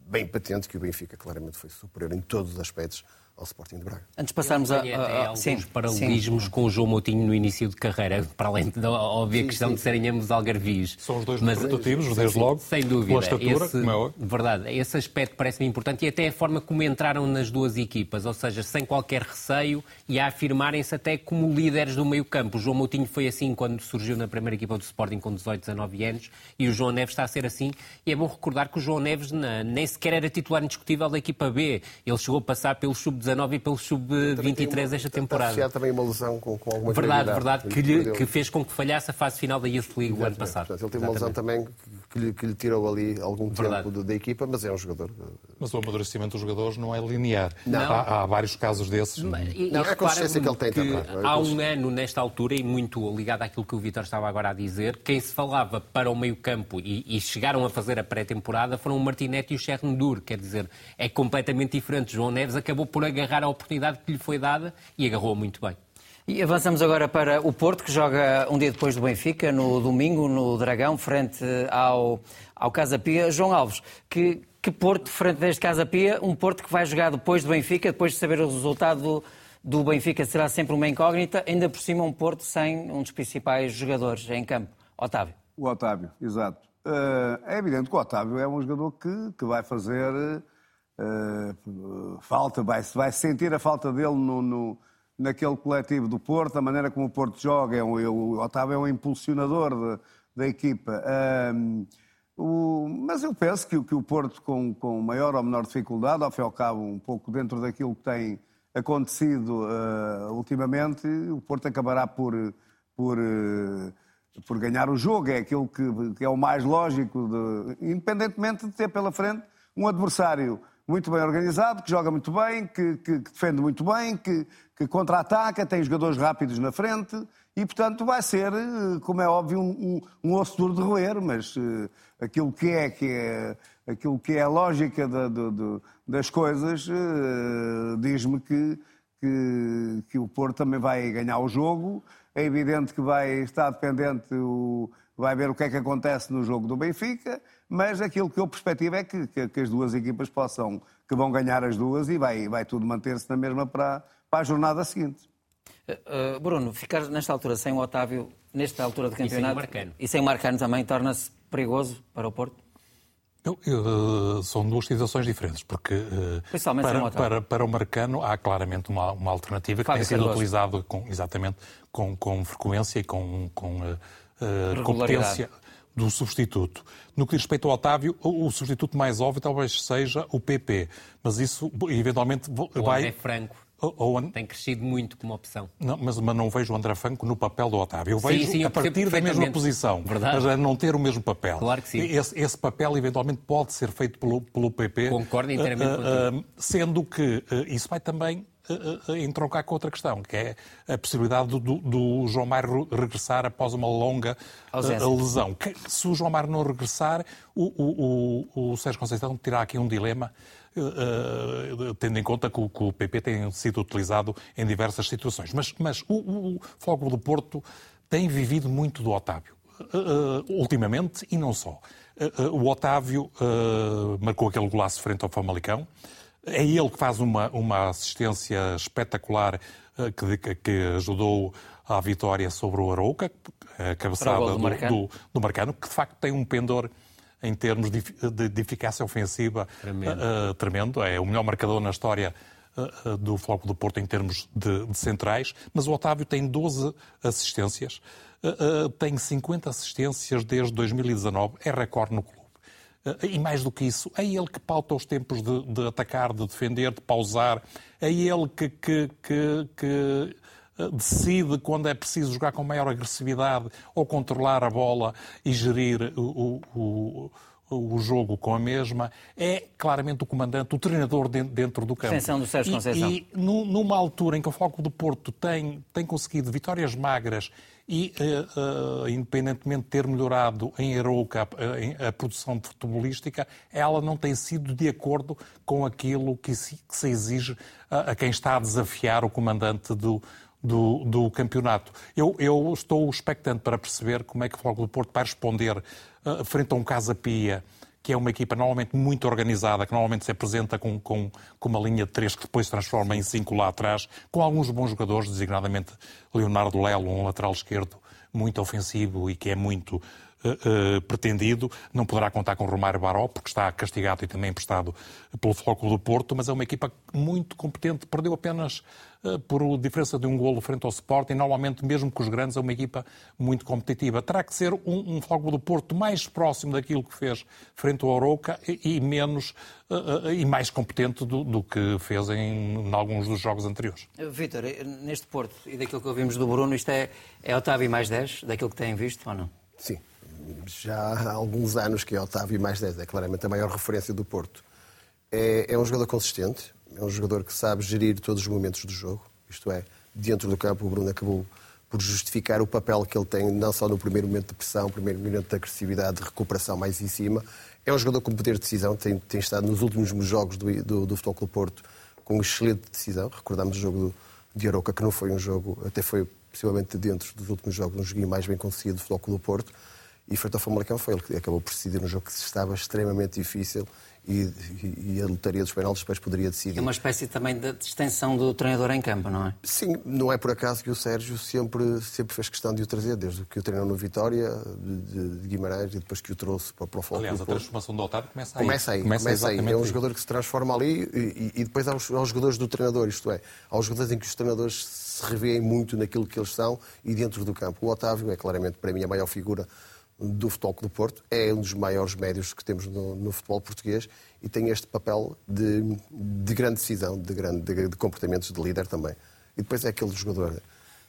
bem patente que o Benfica claramente foi superior em todos os aspectos ao Sporting de Braga. Antes de passarmos a, Tem a, a, alguns sim, paralelismos sim. com o João Moutinho no início de carreira, para além da óbvia Sim, questão sim. de serem ambos algarvios. São os dois Mas- prototivos, desde logo. Sem dúvida. Pela estatura, esse, como é óbvio. Verdade. Esse aspecto parece-me importante e até a forma como entraram nas duas equipas, ou seja, sem qualquer receio e a afirmarem-se até como líderes do meio campo. O João Moutinho foi assim quando surgiu na primeira equipa do Sporting com 18, 19 anos e o João Neves está a ser assim. E é bom recordar que o João Neves na- nem sequer era titular indiscutível da equipa B. Ele chegou a passar pelo sub-19 e pelo sub-23 esta Está temporada. associado também uma lesão com, com alguma Verdade, verdade, que, lhe- que fez com que falhasse a fase final da Youth League o ano passado. Portanto, ele teve uma lesão também que lhe, que lhe tirou ali algum Verdade. tempo de- da equipa, mas é um jogador. Mas o amadurecimento dos jogadores não é linear. Não. Há, há vários casos desses. E- Não, e é a repara consistência que ele tem também, não é? Há um ano, nesta altura, e muito ligado àquilo que o Vitor estava agora a dizer, quem se falava para o meio-campo e, e chegaram a fazer a pré-temporada foram o Martinete e o Chernobyl. Quer dizer, é completamente diferente. João Neves acabou por agarrar a oportunidade que lhe foi dada e agarrou muito bem. E avançamos agora para o Porto, que joga um dia depois do Benfica, no domingo, no Dragão, frente ao, ao Casa Pia. João Alves, que, que Porto, frente deste Casa Pia, um Porto que vai jogar depois do Benfica, depois de saber o resultado do, do Benfica, será sempre uma incógnita, ainda por cima um Porto sem um dos principais jogadores em campo. Otávio. O Otávio, exato. Eh, é evidente que o Otávio é um jogador que, que vai fazer eh, falta, vai, vai sentir a falta dele no, no- naquele coletivo do Porto, a maneira como o Porto joga. É um, o Otávio é um impulsionador da equipa. Ahm, o- mas eu penso que, que o Porto, com, com maior ou menor dificuldade, ao fim e ao cabo, um pouco dentro daquilo que tem acontecido eh, ultimamente, o Porto acabará por, por, eh, por ganhar o jogo. É aquilo que, que é o mais lógico, de- independentemente de ter pela frente um adversário muito bem organizado, que joga muito bem, que, que- que defende muito bem, que, que contra-ataca, tem jogadores rápidos na frente e, portanto, vai ser, eh, como é óbvio, um, um, um osso duro de roer, mas eh, aquilo que é, que é, aquilo que é a lógica da- do- do- das coisas eh, diz-me que, que, que o Porto também vai ganhar o jogo. É evidente que vai estar dependente, o, vai ver o que é que acontece no jogo do Benfica, mas aquilo que eu perspectivo é que, que- que as duas equipas possam, que vão ganhar as duas e vai, vai tudo manter-se na mesma para, para a jornada seguinte. Uh, uh, Bruno, ficar nesta altura sem o Otávio, nesta altura do sem o campeonato, Marcano. e sem o Marcano também, torna-se perigoso para o Porto? Eu- eu, são duas situações diferentes, porque eh, para, para, para o Marcano há claramente uma, uma alternativa que Fábio tem sido Cardoso. utilizada com, exatamente com, com frequência e com, com eh, eh, competência do substituto. No que diz respeito ao Otávio, o, o substituto mais óbvio talvez seja o PP, mas isso eventualmente O vai... André Franco tem crescido muito como opção. não, mas, mas não vejo o André Franco no papel do Otávio. Eu Sim, vejo sim, eu a partir da mesma posição, Verdade. mas a não ter o mesmo papel. Claro que sim. Esse, esse papel, eventualmente, pode ser feito pelo, pelo PP. Concordo inteiramente contigo. ah, Sendo que ah, isso vai também entroncar com outra questão, que é a possibilidade do, do- João Mário regressar após uma longa Ausência. lesão. Que- se o João Mário não regressar, o, o, o, Sérgio Conceição terá aqui um dilema eh, eh, tendo em conta que o, que o PP tem sido utilizado em diversas situações. Mas, mas o, o, do Porto tem vivido muito do Otávio, eh, eh, ultimamente, e não só. Eh, eh, o Otávio eh, marcou aquele golaço frente ao Famalicão. É ele que faz uma, uma assistência espetacular eh, que, que- ajudou à vitória sobre o Arouca, a cabeçada do do, Marcano. do- do Marcano, que de facto tem um pendor em termos de, de- de eficácia ofensiva Tremendo. eh, eh, tremendo. É o melhor marcador na história eh, do Floco do Porto em termos de, de centrais. Mas o Otávio tem 12 assistências, eh, tem 50 assistências desde 2019, é recorde no clube. Eh, E mais do que isso, é ele que pauta os tempos de, de atacar, de defender, de pausar. É ele que, que- que- que, eh, decide quando é preciso jogar com maior agressividade ou controlar a bola e gerir o, o- o- o jogo com a mesma. É claramente o comandante, o treinador den- dentro do campo. Extensão do Sérgio E- Conceição. E, nu- numa altura em que o Foco do Porto tem, tem conseguido vitórias magras e, eh, eh, independentemente de ter melhorado em Arouca a, a produção futebolística, ela não tem sido de acordo com aquilo que se, que se exige a, a quem está a desafiar o comandante do, do, do campeonato. Eu, eu estou expectante para perceber como é que o Foco do Porto vai responder eh, frente a um Casa Pia que é uma equipa normalmente muito organizada, que normalmente se apresenta com, com, com uma linha de três que depois se transforma em cinco lá atrás, com alguns bons jogadores, designadamente Leonardo Lelo, um lateral esquerdo muito ofensivo e que é muito uh, pretendido. Não poderá contar com Romário Baró, porque está castigado e também emprestado pelo Floco do Porto, mas é uma equipa muito competente. Perdeu apenas uh, por diferença de um golo frente ao Sporting. Normalmente, mesmo com os grandes, é uma equipa muito competitiva. Terá que ser um, um Floco do Porto mais próximo daquilo que fez frente ao Arouca e, e menos uh, e mais competente do, do que fez em, em, alguns dos jogos anteriores. Vítor, neste Porto e daquilo que ouvimos do Bruno, isto é, é Otávio mais 10, daquilo que têm visto ou não? Sim, já há alguns anos que é Otávio mais 10, é claramente a maior referência do Porto. É, é um jogador consistente, é um jogador que sabe gerir todos os momentos do jogo, isto é, dentro do campo o Bruno acabou por justificar o papel que ele tem, não só no primeiro momento de pressão, primeiro momento de agressividade, de recuperação mais em cima. É um jogador com poder de decisão, tem, tem estado nos últimos jogos do, do, do Futebol Clube Porto com excelente decisão. Recordamos o jogo do, de Aroca, que não foi um jogo, até foi possivelmente dentro dos últimos jogos, um joguinho mais bem conseguido do Futebol Clube Porto e frente ao Famalicão foi ele que acabou por decidir um jogo que estava extremamente difícil e, e, e a lotaria dos penaltis depois poderia decidir. É uma espécie também de extensão do treinador em campo, não é? Sim, não é por acaso que o Sérgio sempre, sempre fez questão de o trazer, desde que o treinou no Vitória, de, de Guimarães, e depois que o trouxe para, para o Foco. Aliás, a transformação do Otávio começa aí. Começa aí, começa, começa aí. É um jogador que se transforma ali e, e depois aos, aos jogadores do treinador, isto é, aos jogadores em que os treinadores se revêem muito naquilo que eles são e dentro do campo. O Otávio é claramente, para mim, a maior figura do Futebol do Porto, é um dos maiores médios que temos no, no futebol português e tem este papel de, de grande decisão, de, grande, de, de, comportamentos de líder também. E depois é aquele jogador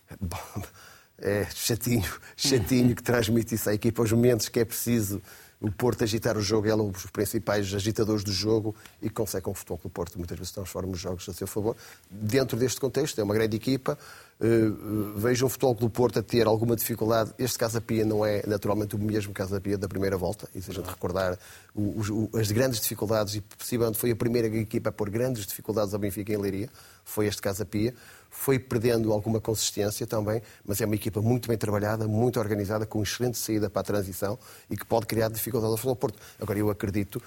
é chatinho, chatinho que transmite isso à equipa, os momentos que é preciso o Porto agitar o jogo, é um dos principais agitadores do jogo e consegue com o futebol do Porto muitas vezes transforma os jogos a seu favor. Dentro deste contexto, é uma grande equipa, Uh, vejo um futebol do Porto a ter alguma dificuldade. Este Casa Pia não é naturalmente o mesmo Casa Pia da primeira volta. E se a gente recordar o, o, as grandes dificuldades, e possivelmente foi a primeira equipa a pôr grandes dificuldades ao Benfica em Leiria, foi este Casa Pia. Foi perdendo alguma consistência também, mas é uma equipa muito bem trabalhada, muito organizada, com excelente saída para a transição e que pode criar dificuldades ao futebol do Porto. Agora, eu acredito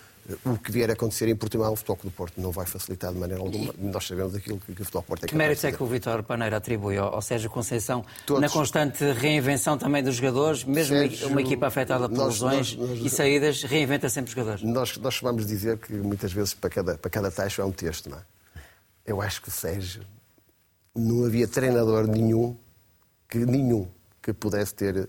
o que vier a acontecer em Portimão, o Futebol do Porto não vai facilitar de maneira alguma. Nós sabemos aquilo que, o Futebol do Porto é Que méritos é que o Vitor Paneira atribui ao, Sérgio Conceição Todos... na constante reinvenção também dos jogadores, mesmo Sérgio... uma equipa afetada por nós, lesões nós, nós... e saídas, reinventa sempre os jogadores? Nós, nós vamos dizer que muitas vezes para cada, para cada taxa é um texto, não é? Eu acho que o Sérgio não havia treinador nenhum que nenhum que pudesse ter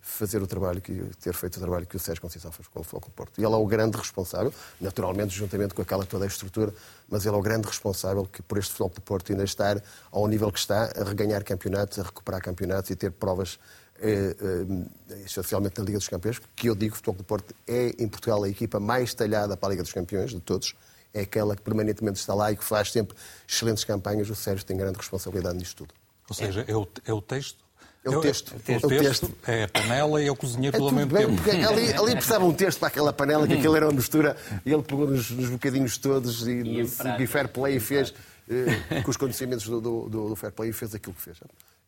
fazer o trabalho que ter feito o trabalho que o Sérgio Conceição fez com o Futebol Porto. E ele é o grande responsável, naturalmente juntamente com aquela toda a estrutura, mas ele é o grande responsável que por este Futebol Porto ainda estar ao nível que está, a reganhar campeonatos, a recuperar campeonatos e ter provas eh, eh, especialmente na Liga dos Campeões, que eu digo que o Futebol Porto é em Portugal a equipa mais talhada para a Liga dos Campeões de todos. É aquela que permanentemente está lá e que faz sempre excelentes campanhas. O Sérgio tem grande responsabilidade nisto tudo. Ou seja, é o, é o texto é o texto. É o texto, é a panela e é o cozinheiro é tudo ao mesmo bem, tempo. Ali, ali precisava um texto para aquela panela, que aquilo era uma mistura, e ele pegou nos, nos bocadinhos todos e, e, no, e fair play e fez, eh, com os conhecimentos do, do, do, fair play, e fez aquilo que fez.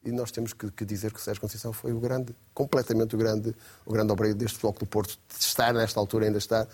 E nós temos que, que, dizer que o Sérgio Conceição foi o grande, completamente o grande, o grande obreiro deste Futebol do Porto, de estar nesta altura, ainda estar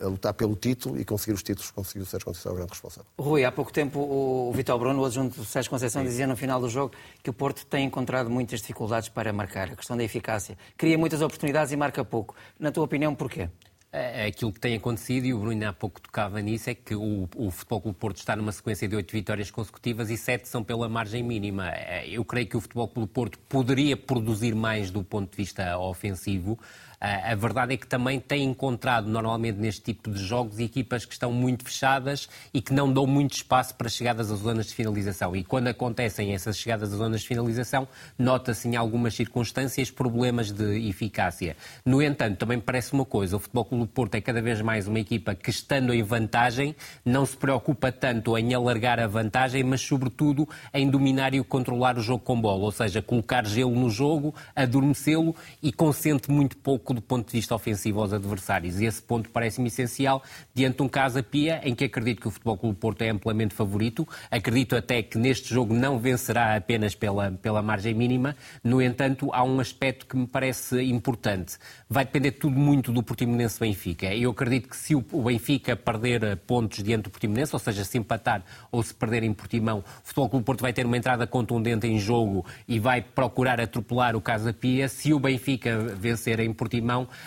a lutar pelo título e conseguir os títulos, conseguiu o Sérgio Conceição é o grande responsável. Rui, há pouco tempo o Vitor Bruno, o adjunto do Sérgio Conceição, Sim. dizia no final do jogo que o Porto tem encontrado muitas dificuldades para marcar, a questão da eficácia. Cria muitas oportunidades e marca pouco. Na tua opinião, porquê? É, é aquilo que tem acontecido, e o Bruno há pouco tocava nisso, é que o, o Futebol Clube Porto está numa sequência de oito vitórias consecutivas e sete são pela margem mínima. É, eu creio que o Futebol Clube Porto poderia produzir mais do ponto de vista ofensivo, a verdade é que também tem encontrado normalmente neste tipo de jogos equipas que estão muito fechadas e que não dão muito espaço para chegadas às zonas de finalização. E quando acontecem essas chegadas às zonas de finalização, nota-se em algumas circunstâncias problemas de eficácia. No entanto, também parece uma coisa, o Futebol Clube do Porto é cada vez mais uma equipa que, estando em vantagem, não se preocupa tanto em alargar a vantagem, mas sobretudo em dominar e controlar o jogo com bola, ou seja, colocar gelo no jogo, adormecê-lo e consente muito pouco do ponto de vista ofensivo aos adversários. E esse ponto parece-me essencial diante de um Casa Pia em que acredito que o Futebol Clube Porto é amplamente favorito. Acredito até que neste jogo não vencerá apenas pela, pela margem mínima. No entanto, há um aspecto que me parece importante. Vai depender tudo muito do Portimonense Benfica. Eu acredito que se o Benfica perder pontos diante do Portimonense, ou seja, se empatar ou se perder em Portimão, o Futebol Clube Porto vai ter uma entrada contundente em jogo e vai procurar atropelar o Casa Pia. Se o Benfica vencer em Portimão,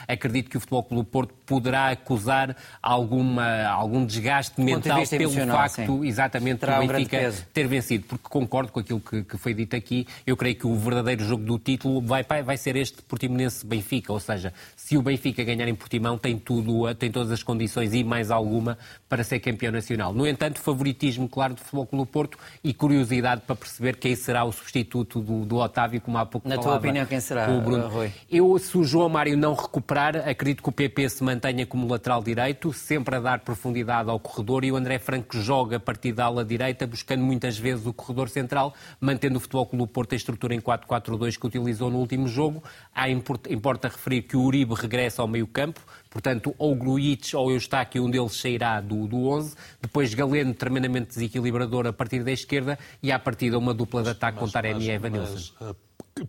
acredito que o Futebol Clube Porto poderá acusar alguma, algum desgaste mental pelo facto, sim. exatamente, Terá do Benfica um ter vencido. Porque concordo com aquilo que, que, foi dito aqui. Eu creio que o verdadeiro jogo do título vai, vai ser este Portimonense-Benfica. Ou seja, se o Benfica ganhar em Portimão, tem, tudo, tem todas as condições e mais alguma para ser campeão nacional. No entanto, favoritismo, claro, do Futebol Clube Porto e curiosidade para perceber quem será o substituto do, do Otávio, como há pouco Na falava, tua opinião, quem será, o Bruno. Rui? Eu, se o João Mário não recuperar, acredito que o PP se mantenha como lateral direito, sempre a dar profundidade ao corredor e o André Franco joga a partir da ala direita, buscando muitas vezes o corredor central, mantendo o Futebol Clube Porto a estrutura em 4-4-2 que utilizou no último jogo. Há, importa referir que o Uribe regressa ao meio campo, Portanto, ou Gruitch ou Eustáquio, um deles sairá do, do 11. Depois Galeno, tremendamente desequilibrador a partir da esquerda. E à partida uma dupla de ataque com Taremi e Evanilson. Uh,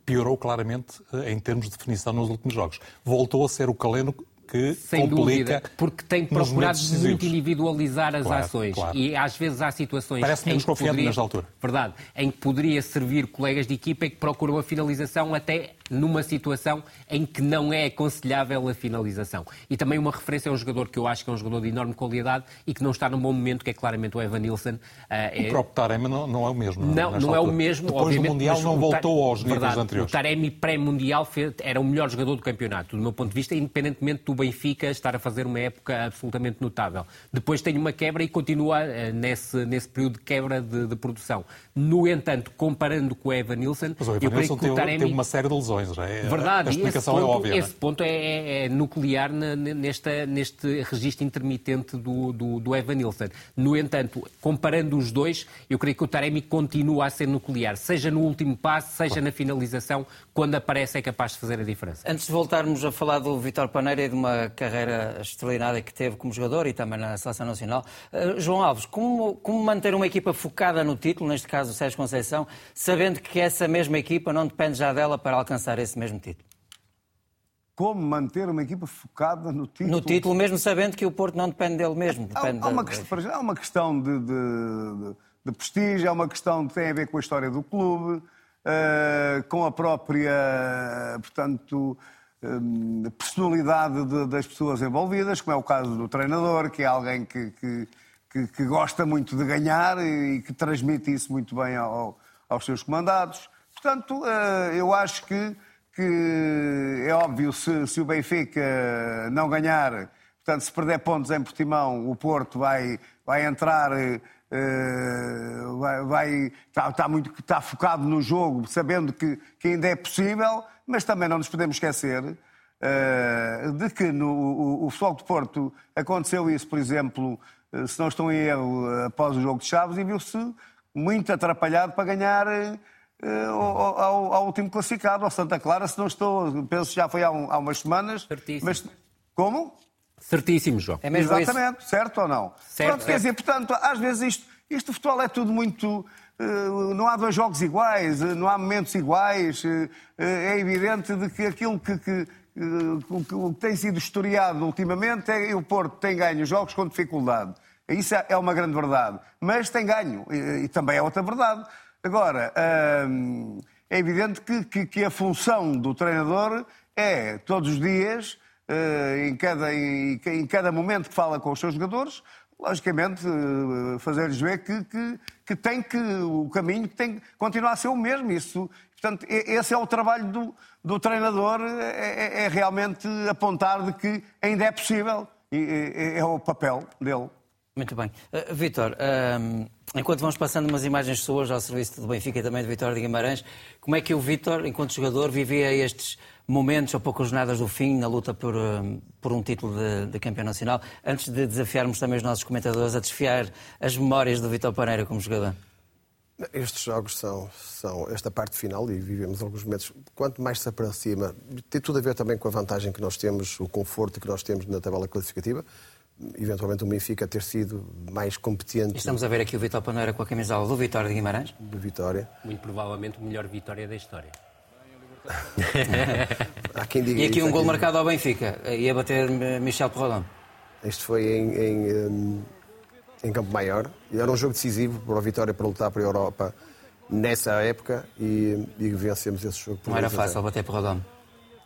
piorou claramente uh, em termos de definição nos últimos jogos. Voltou a ser o Caleno que Sem dúvida, porque tem procurado muito individualizar as claro, ações claro. e às vezes há situações Parece menos confiante poderia, nesta altura. Verdade, em que poderia servir colegas de equipa que procuram a finalização até numa situação em que não é aconselhável a finalização. E também uma referência a um jogador que eu acho que é um jogador de enorme qualidade e que não está num bom momento, que é claramente o Evan Nilsson. Uh, é... O próprio Taremi não, não, é o mesmo. Não, não, não é o mesmo. Depois do Mundial não voltou aos níveis verdade, anteriores. O Taremi pré-Mundial era o melhor jogador do campeonato, do meu ponto de vista, independentemente do Benfica estar a fazer uma época absolutamente notável. Depois tem uma quebra e continua uh, nesse, nesse período de quebra de, de, produção. No entanto, comparando com o Evan Nilsson, Mas o Evan Nilsson teve, Taremi... teve uma série de lesões. É? Verdade. A explicação esse ponto, é óbvia. Esse ponto é, é, é nuclear nesta, neste registro intermitente do, do, do Evan Nilsson. No entanto, comparando os dois, eu creio que o Taremi continua a ser nuclear, seja no último passo, seja na finalização, quando aparece é capaz de fazer a diferença. Antes de voltarmos a falar do Vitor Paneira e de uma carreira extraordinária que teve como jogador e também na Seleção Nacional, uh, João Alves, como, como manter uma equipa focada no título, neste caso o Sérgio Conceição, sabendo que essa mesma equipa não depende já dela para alcançar esse mesmo título? como manter uma equipa focada no título. No título, mesmo sabendo que o Porto não depende dele mesmo. Depende há, há, uma, questão, há uma questão de, de, de, prestígio, há uma questão que tem a ver com a história do clube, uh, com a própria, portanto, personalidade de, das pessoas envolvidas, como é o caso do treinador, que é alguém que, que, que, que gosta muito de ganhar e que transmite isso muito bem ao, aos seus comandados. Portanto, uh, eu acho que é óbvio, se, se o Benfica não ganhar, portanto, se perder pontos em Portimão, o Porto vai, vai entrar, uh, vai, vai está, está, muito, está focado no jogo, sabendo que, que ainda é possível, mas também não nos podemos esquecer uh, de que no o, o Futebol de Porto aconteceu isso, por exemplo, se não estão em erro, após o jogo de Chaves, e viu-se muito atrapalhado para ganhar eh, ao, ao, ao, último classificado, ao Santa Clara, se não estou, penso que já foi há, um, há umas semanas. Certíssimo. Mas, como? Certíssimo, João. É mesmo Exatamente, isso. certo ou não? Certo, Pronto, certo. quer dizer, portanto, às vezes isto, isto futebol é tudo muito. Uh, não há dois jogos iguais, uh, não há momentos iguais. Uh, é evidente de que aquilo que, que, que tem sido historiado ultimamente é que o Porto tem ganho jogos com dificuldade. Isso é, é uma grande verdade. Mas tem ganho. E, e também é outra verdade Agora, hum, é evidente que, que, que, a função do treinador é, todos os dias, eh, em cada, em, em cada momento que fala com os seus jogadores, logicamente, eh, fazer-lhes ver que, que, que, tem que o caminho tem que continuar a ser o mesmo. Isso, portanto, esse é o trabalho do, do treinador, é, é, é realmente apontar de que ainda é possível. E, é, é o papel dele. Muito bem. Uh, Vítor, uh, enquanto vamos passando umas imagens suas ao serviço do Benfica e também do Vitória de Guimarães, como é que o Vítor, enquanto jogador, vivia estes momentos ou poucas jornadas do fim na luta por, uh, por um título de, de, campeão nacional, antes de desafiarmos também os nossos comentadores a desfiar as memórias do Vítor Paneira como jogador? Estes jogos são, são esta parte final e vivemos alguns momentos. Quanto mais se aproxima, tem tudo a ver também com a vantagem que nós temos, o conforto que nós temos na tabela classificativa. Eventualmente o Benfica ter sido mais competente. Estamos a ver aqui o Vitor Paneira com a camisola do Vitória de Guimarães. Do Vitória. Muito provavelmente a melhor vitória da história. Há quem diga E aqui isso, um gol quem- marcado ao Benfica. Ia bater eh, Michel Perrodão. Este foi em, em, em Campo Maior. E Era um jogo decisivo para o Vitória para lutar para a Europa nessa época e, e vencemos esse jogo. Não era 2 a 0. fácil bater Perrodão.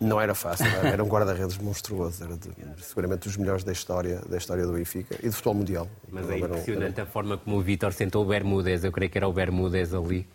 Não era fácil, era- era um guarda-redes monstruoso, era de- seguramente dos melhores da história, da história do Benfica e do futebol mundial. Mas é Era um- impressionante a forma como o Vítor sentou o Bermúdez. Eu creio que era o Bermúdez ali.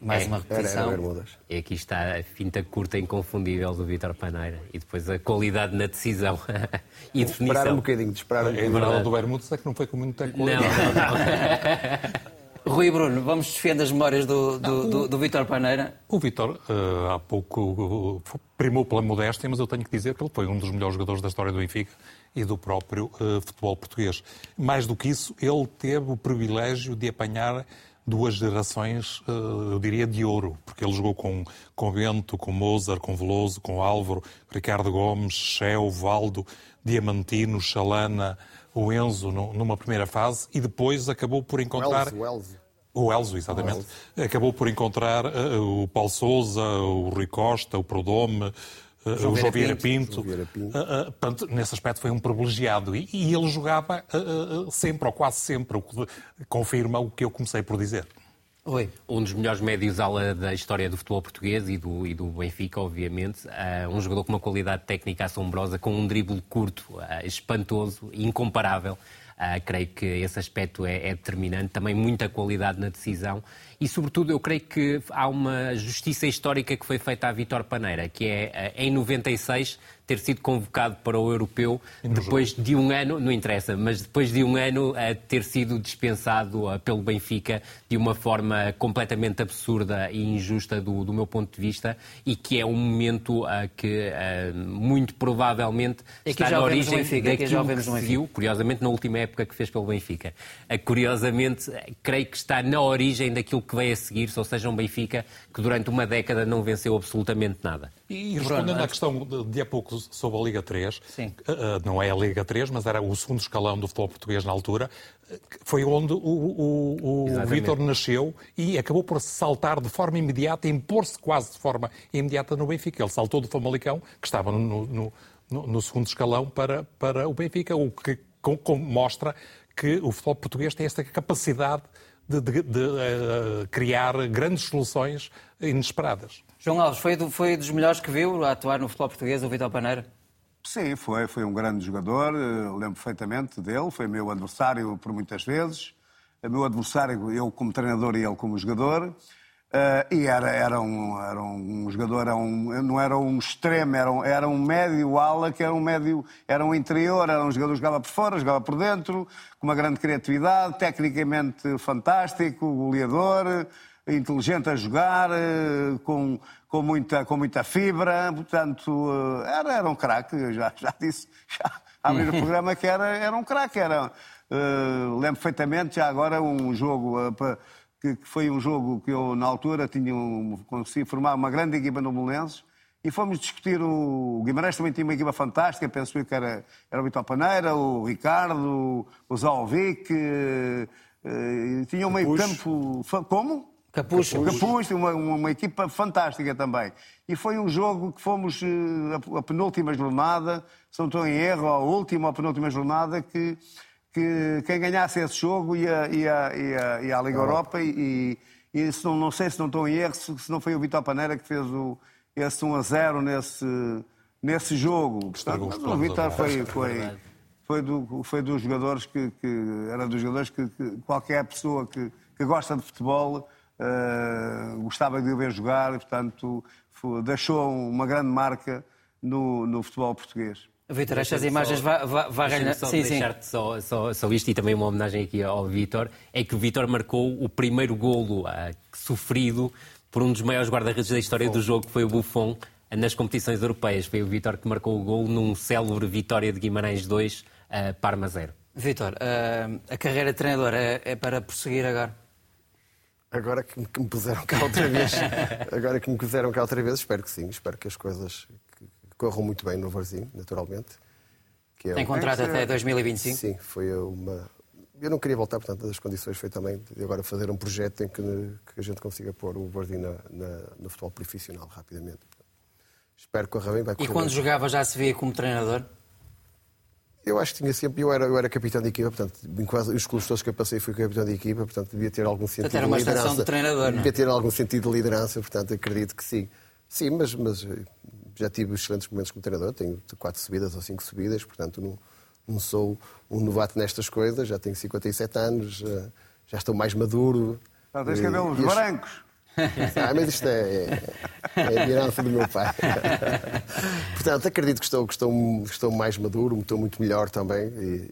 Mais É, uma Era, era repetição. Bermudas. E aqui está a finta curta inconfundível do Vítor Paneira. E depois a qualidade na decisão e Esperar um definição. bocadinho, de esperar um A verdade do Bermudes é que não foi com muita Não, qualidade. não, não. Rui Bruno, vamos defender as memórias do, do, do, do Vitor Paneira. O Vitor, eh, há pouco, eh, primou pela modéstia, mas eu tenho que dizer que ele foi um dos melhores jogadores da história do Benfica e do próprio eh, futebol português. Mais do que isso, ele teve o privilégio de apanhar duas gerações, eh, eu diria, de ouro, porque ele jogou com, com Bento, com Mozart, com Veloso, com Álvaro, Ricardo Gomes, Cheu, Valdo, Diamantino, Chalana, o Enzo, nu- numa primeira fase, e depois acabou por encontrar... O Elzo. O Elzo, exatamente. Acabou por encontrar eh, o Paulo Souza, o Rui Costa, o Prodome, o Vieira João Vieira Pinto. Pinto. João Vieira Pinto. Eh, eh, portanto, nesse aspecto foi um privilegiado. E, e ele jogava eh, eh, sempre, ou quase sempre, o que confirma o que eu comecei por dizer. Rui. Um dos melhores médios ala da história do futebol português e do, e do Benfica, obviamente. Ah, um jogador com uma qualidade técnica assombrosa, com um drible curto, ah, espantoso, incomparável. Ah, creio que esse aspecto é, é determinante. Também muita qualidade na decisão. E, sobretudo, eu creio que há uma justiça histórica que foi feita à Vitor Paneira, que é, ah, em 96, ter sido convocado para o Europeu depois de um ano, não interessa, mas depois de um ano a ter sido dispensado ah, pelo Benfica de uma forma completamente absurda e injusta do, do meu ponto de vista e que é um momento ah, que ah, muito provavelmente Aqui está já na o vemos no origem Benfica, o daquilo vemos que no se viu, curiosamente na última época que fez pelo Benfica. Curiosamente, creio que está na origem daquilo que veio a seguir, ou seja, um Benfica que durante uma década não venceu absolutamente nada. E respondendo à questão de, de há pouco sobre a Liga 3, Sim. eh, eh, não é a Liga 3, mas era o segundo escalão do futebol português na altura, eh, foi onde o, o, o. Vítor nasceu e acabou por saltar de forma imediata, impor-se quase de forma imediata no Benfica. Ele saltou do Famalicão, que estava no, no, no- no segundo escalão, para, para o Benfica, o que com- com- mostra que o futebol português tem esta capacidade de, de- de, eh, criar grandes soluções inesperadas. João Alves, foi, do- foi dos melhores que viu a atuar no futebol português, o Vitor Paneira? Sim, foi, foi um grande jogador, eh, lembro perfeitamente dele, foi meu adversário por muitas vezes. Eh, Meu adversário, eu como treinador e ele como jogador. Eh, e era, era, um, era um jogador, era um, não era um extremo, era um, era um médio ala, que era um médio, era um interior, era um jogador que jogava por fora, jogava por dentro, com uma grande criatividade, tecnicamente fantástico, goleador, inteligente a jogar, eh, com, com, muita, com muita fibra, portanto, eh, era, era um craque, eu já, já disse, já abrir o programa que era, era um craque, era, lembro perfeitamente, já agora um jogo, que, que foi um jogo que eu na altura tinha um, consegui formar uma grande equipa no Belenenses, e fomos discutir o... o Guimarães também tinha uma equipa fantástica, penso eu que era, era o Vitor Paneira, o Ricardo, o Zalvic, eh, eh, tinha um meio campo... Como? Capucho. Capucho, uma, uma, uma equipa fantástica também. E foi um jogo que fomos eh, a, a penúltima jornada, se não estou em erro, a última ou a penúltima jornada, que, que quem ganhasse esse jogo ia, ia, ia, ia à Liga Europa e, e se não, não sei se não estou em erro, se, não foi o Vitor Paneira que fez o, esse 1 a 0 nesse, nesse jogo. Portanto, o Vitor foi, foi, foi, do, foi dos jogadores que, que era dos jogadores que, que qualquer pessoa que, que gosta de futebol eh, gostava de o ver jogar e, portanto, foi- deixou uma grande marca no, no futebol português. Vitor, estas imagens ganhar. só Sim, sim. deixar-te só, só, só isto e também uma homenagem aqui ao Vítor, é que o Vítor marcou o primeiro golo ah, sofrido por um dos maiores guarda-redes da história do jogo, que foi o Buffon, nas competições europeias. Foi o Vítor que marcou o golo num célebre vitória de Guimarães 2, a Parma 0. Vitor, eh, a carreira de treinador é, é para prosseguir agora? Agora que me- que me puseram cá outra vez, agora que me puseram cá outra vez, espero que sim. Espero que as coisas corram muito bem no Varzinho, naturalmente. Que é Tem um- contrato até 2025. Sim, foi uma. Eu não queria voltar, portanto, as condições foi também de agora fazer um projeto em que, que a gente consiga pôr o Varzinho na, na- no futebol profissional rapidamente. Espero que corra bem, vai E correr quando bem. jogava já se via como treinador? Eu acho que tinha sempre. Eu era, eu era capitão de equipa, portanto, em quase os clubes todos que eu passei fui capitão de equipa, portanto, devia ter algum sentido era uma de liderança. de treinador, não é? Devia ter algum sentido de liderança, portanto, acredito que sim. Sim, mas, mas já tive excelentes momentos como treinador, tenho quatro subidas ou cinco subidas, portanto, não, não sou um novato nestas coisas, já tenho 57 anos, já, já estou mais maduro. Não, tens E- cabelos as- brancos. ah, mas isto é, é a herança do meu pai. Portanto, acredito que estou, que estou, estou mais maduro, estou muito melhor também e,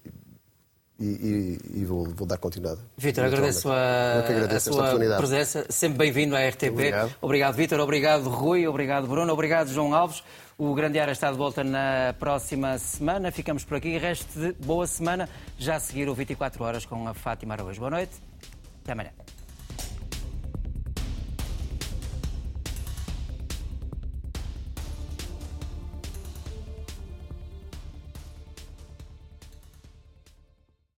e- e- e vou, vou dar continuidade. Naturalmente. agradeço a, agradeço a sua presença. Sempre bem-vindo à RTP. Obrigado. Obrigado, Vítor. Obrigado, Rui. Obrigado, Bruno. Obrigado, João Alves. O Grande Área está de volta na próxima semana. Ficamos por aqui. Resto de boa semana. Já a seguir o 24 Horas com a Fátima Araújo. Boa noite. Até amanhã.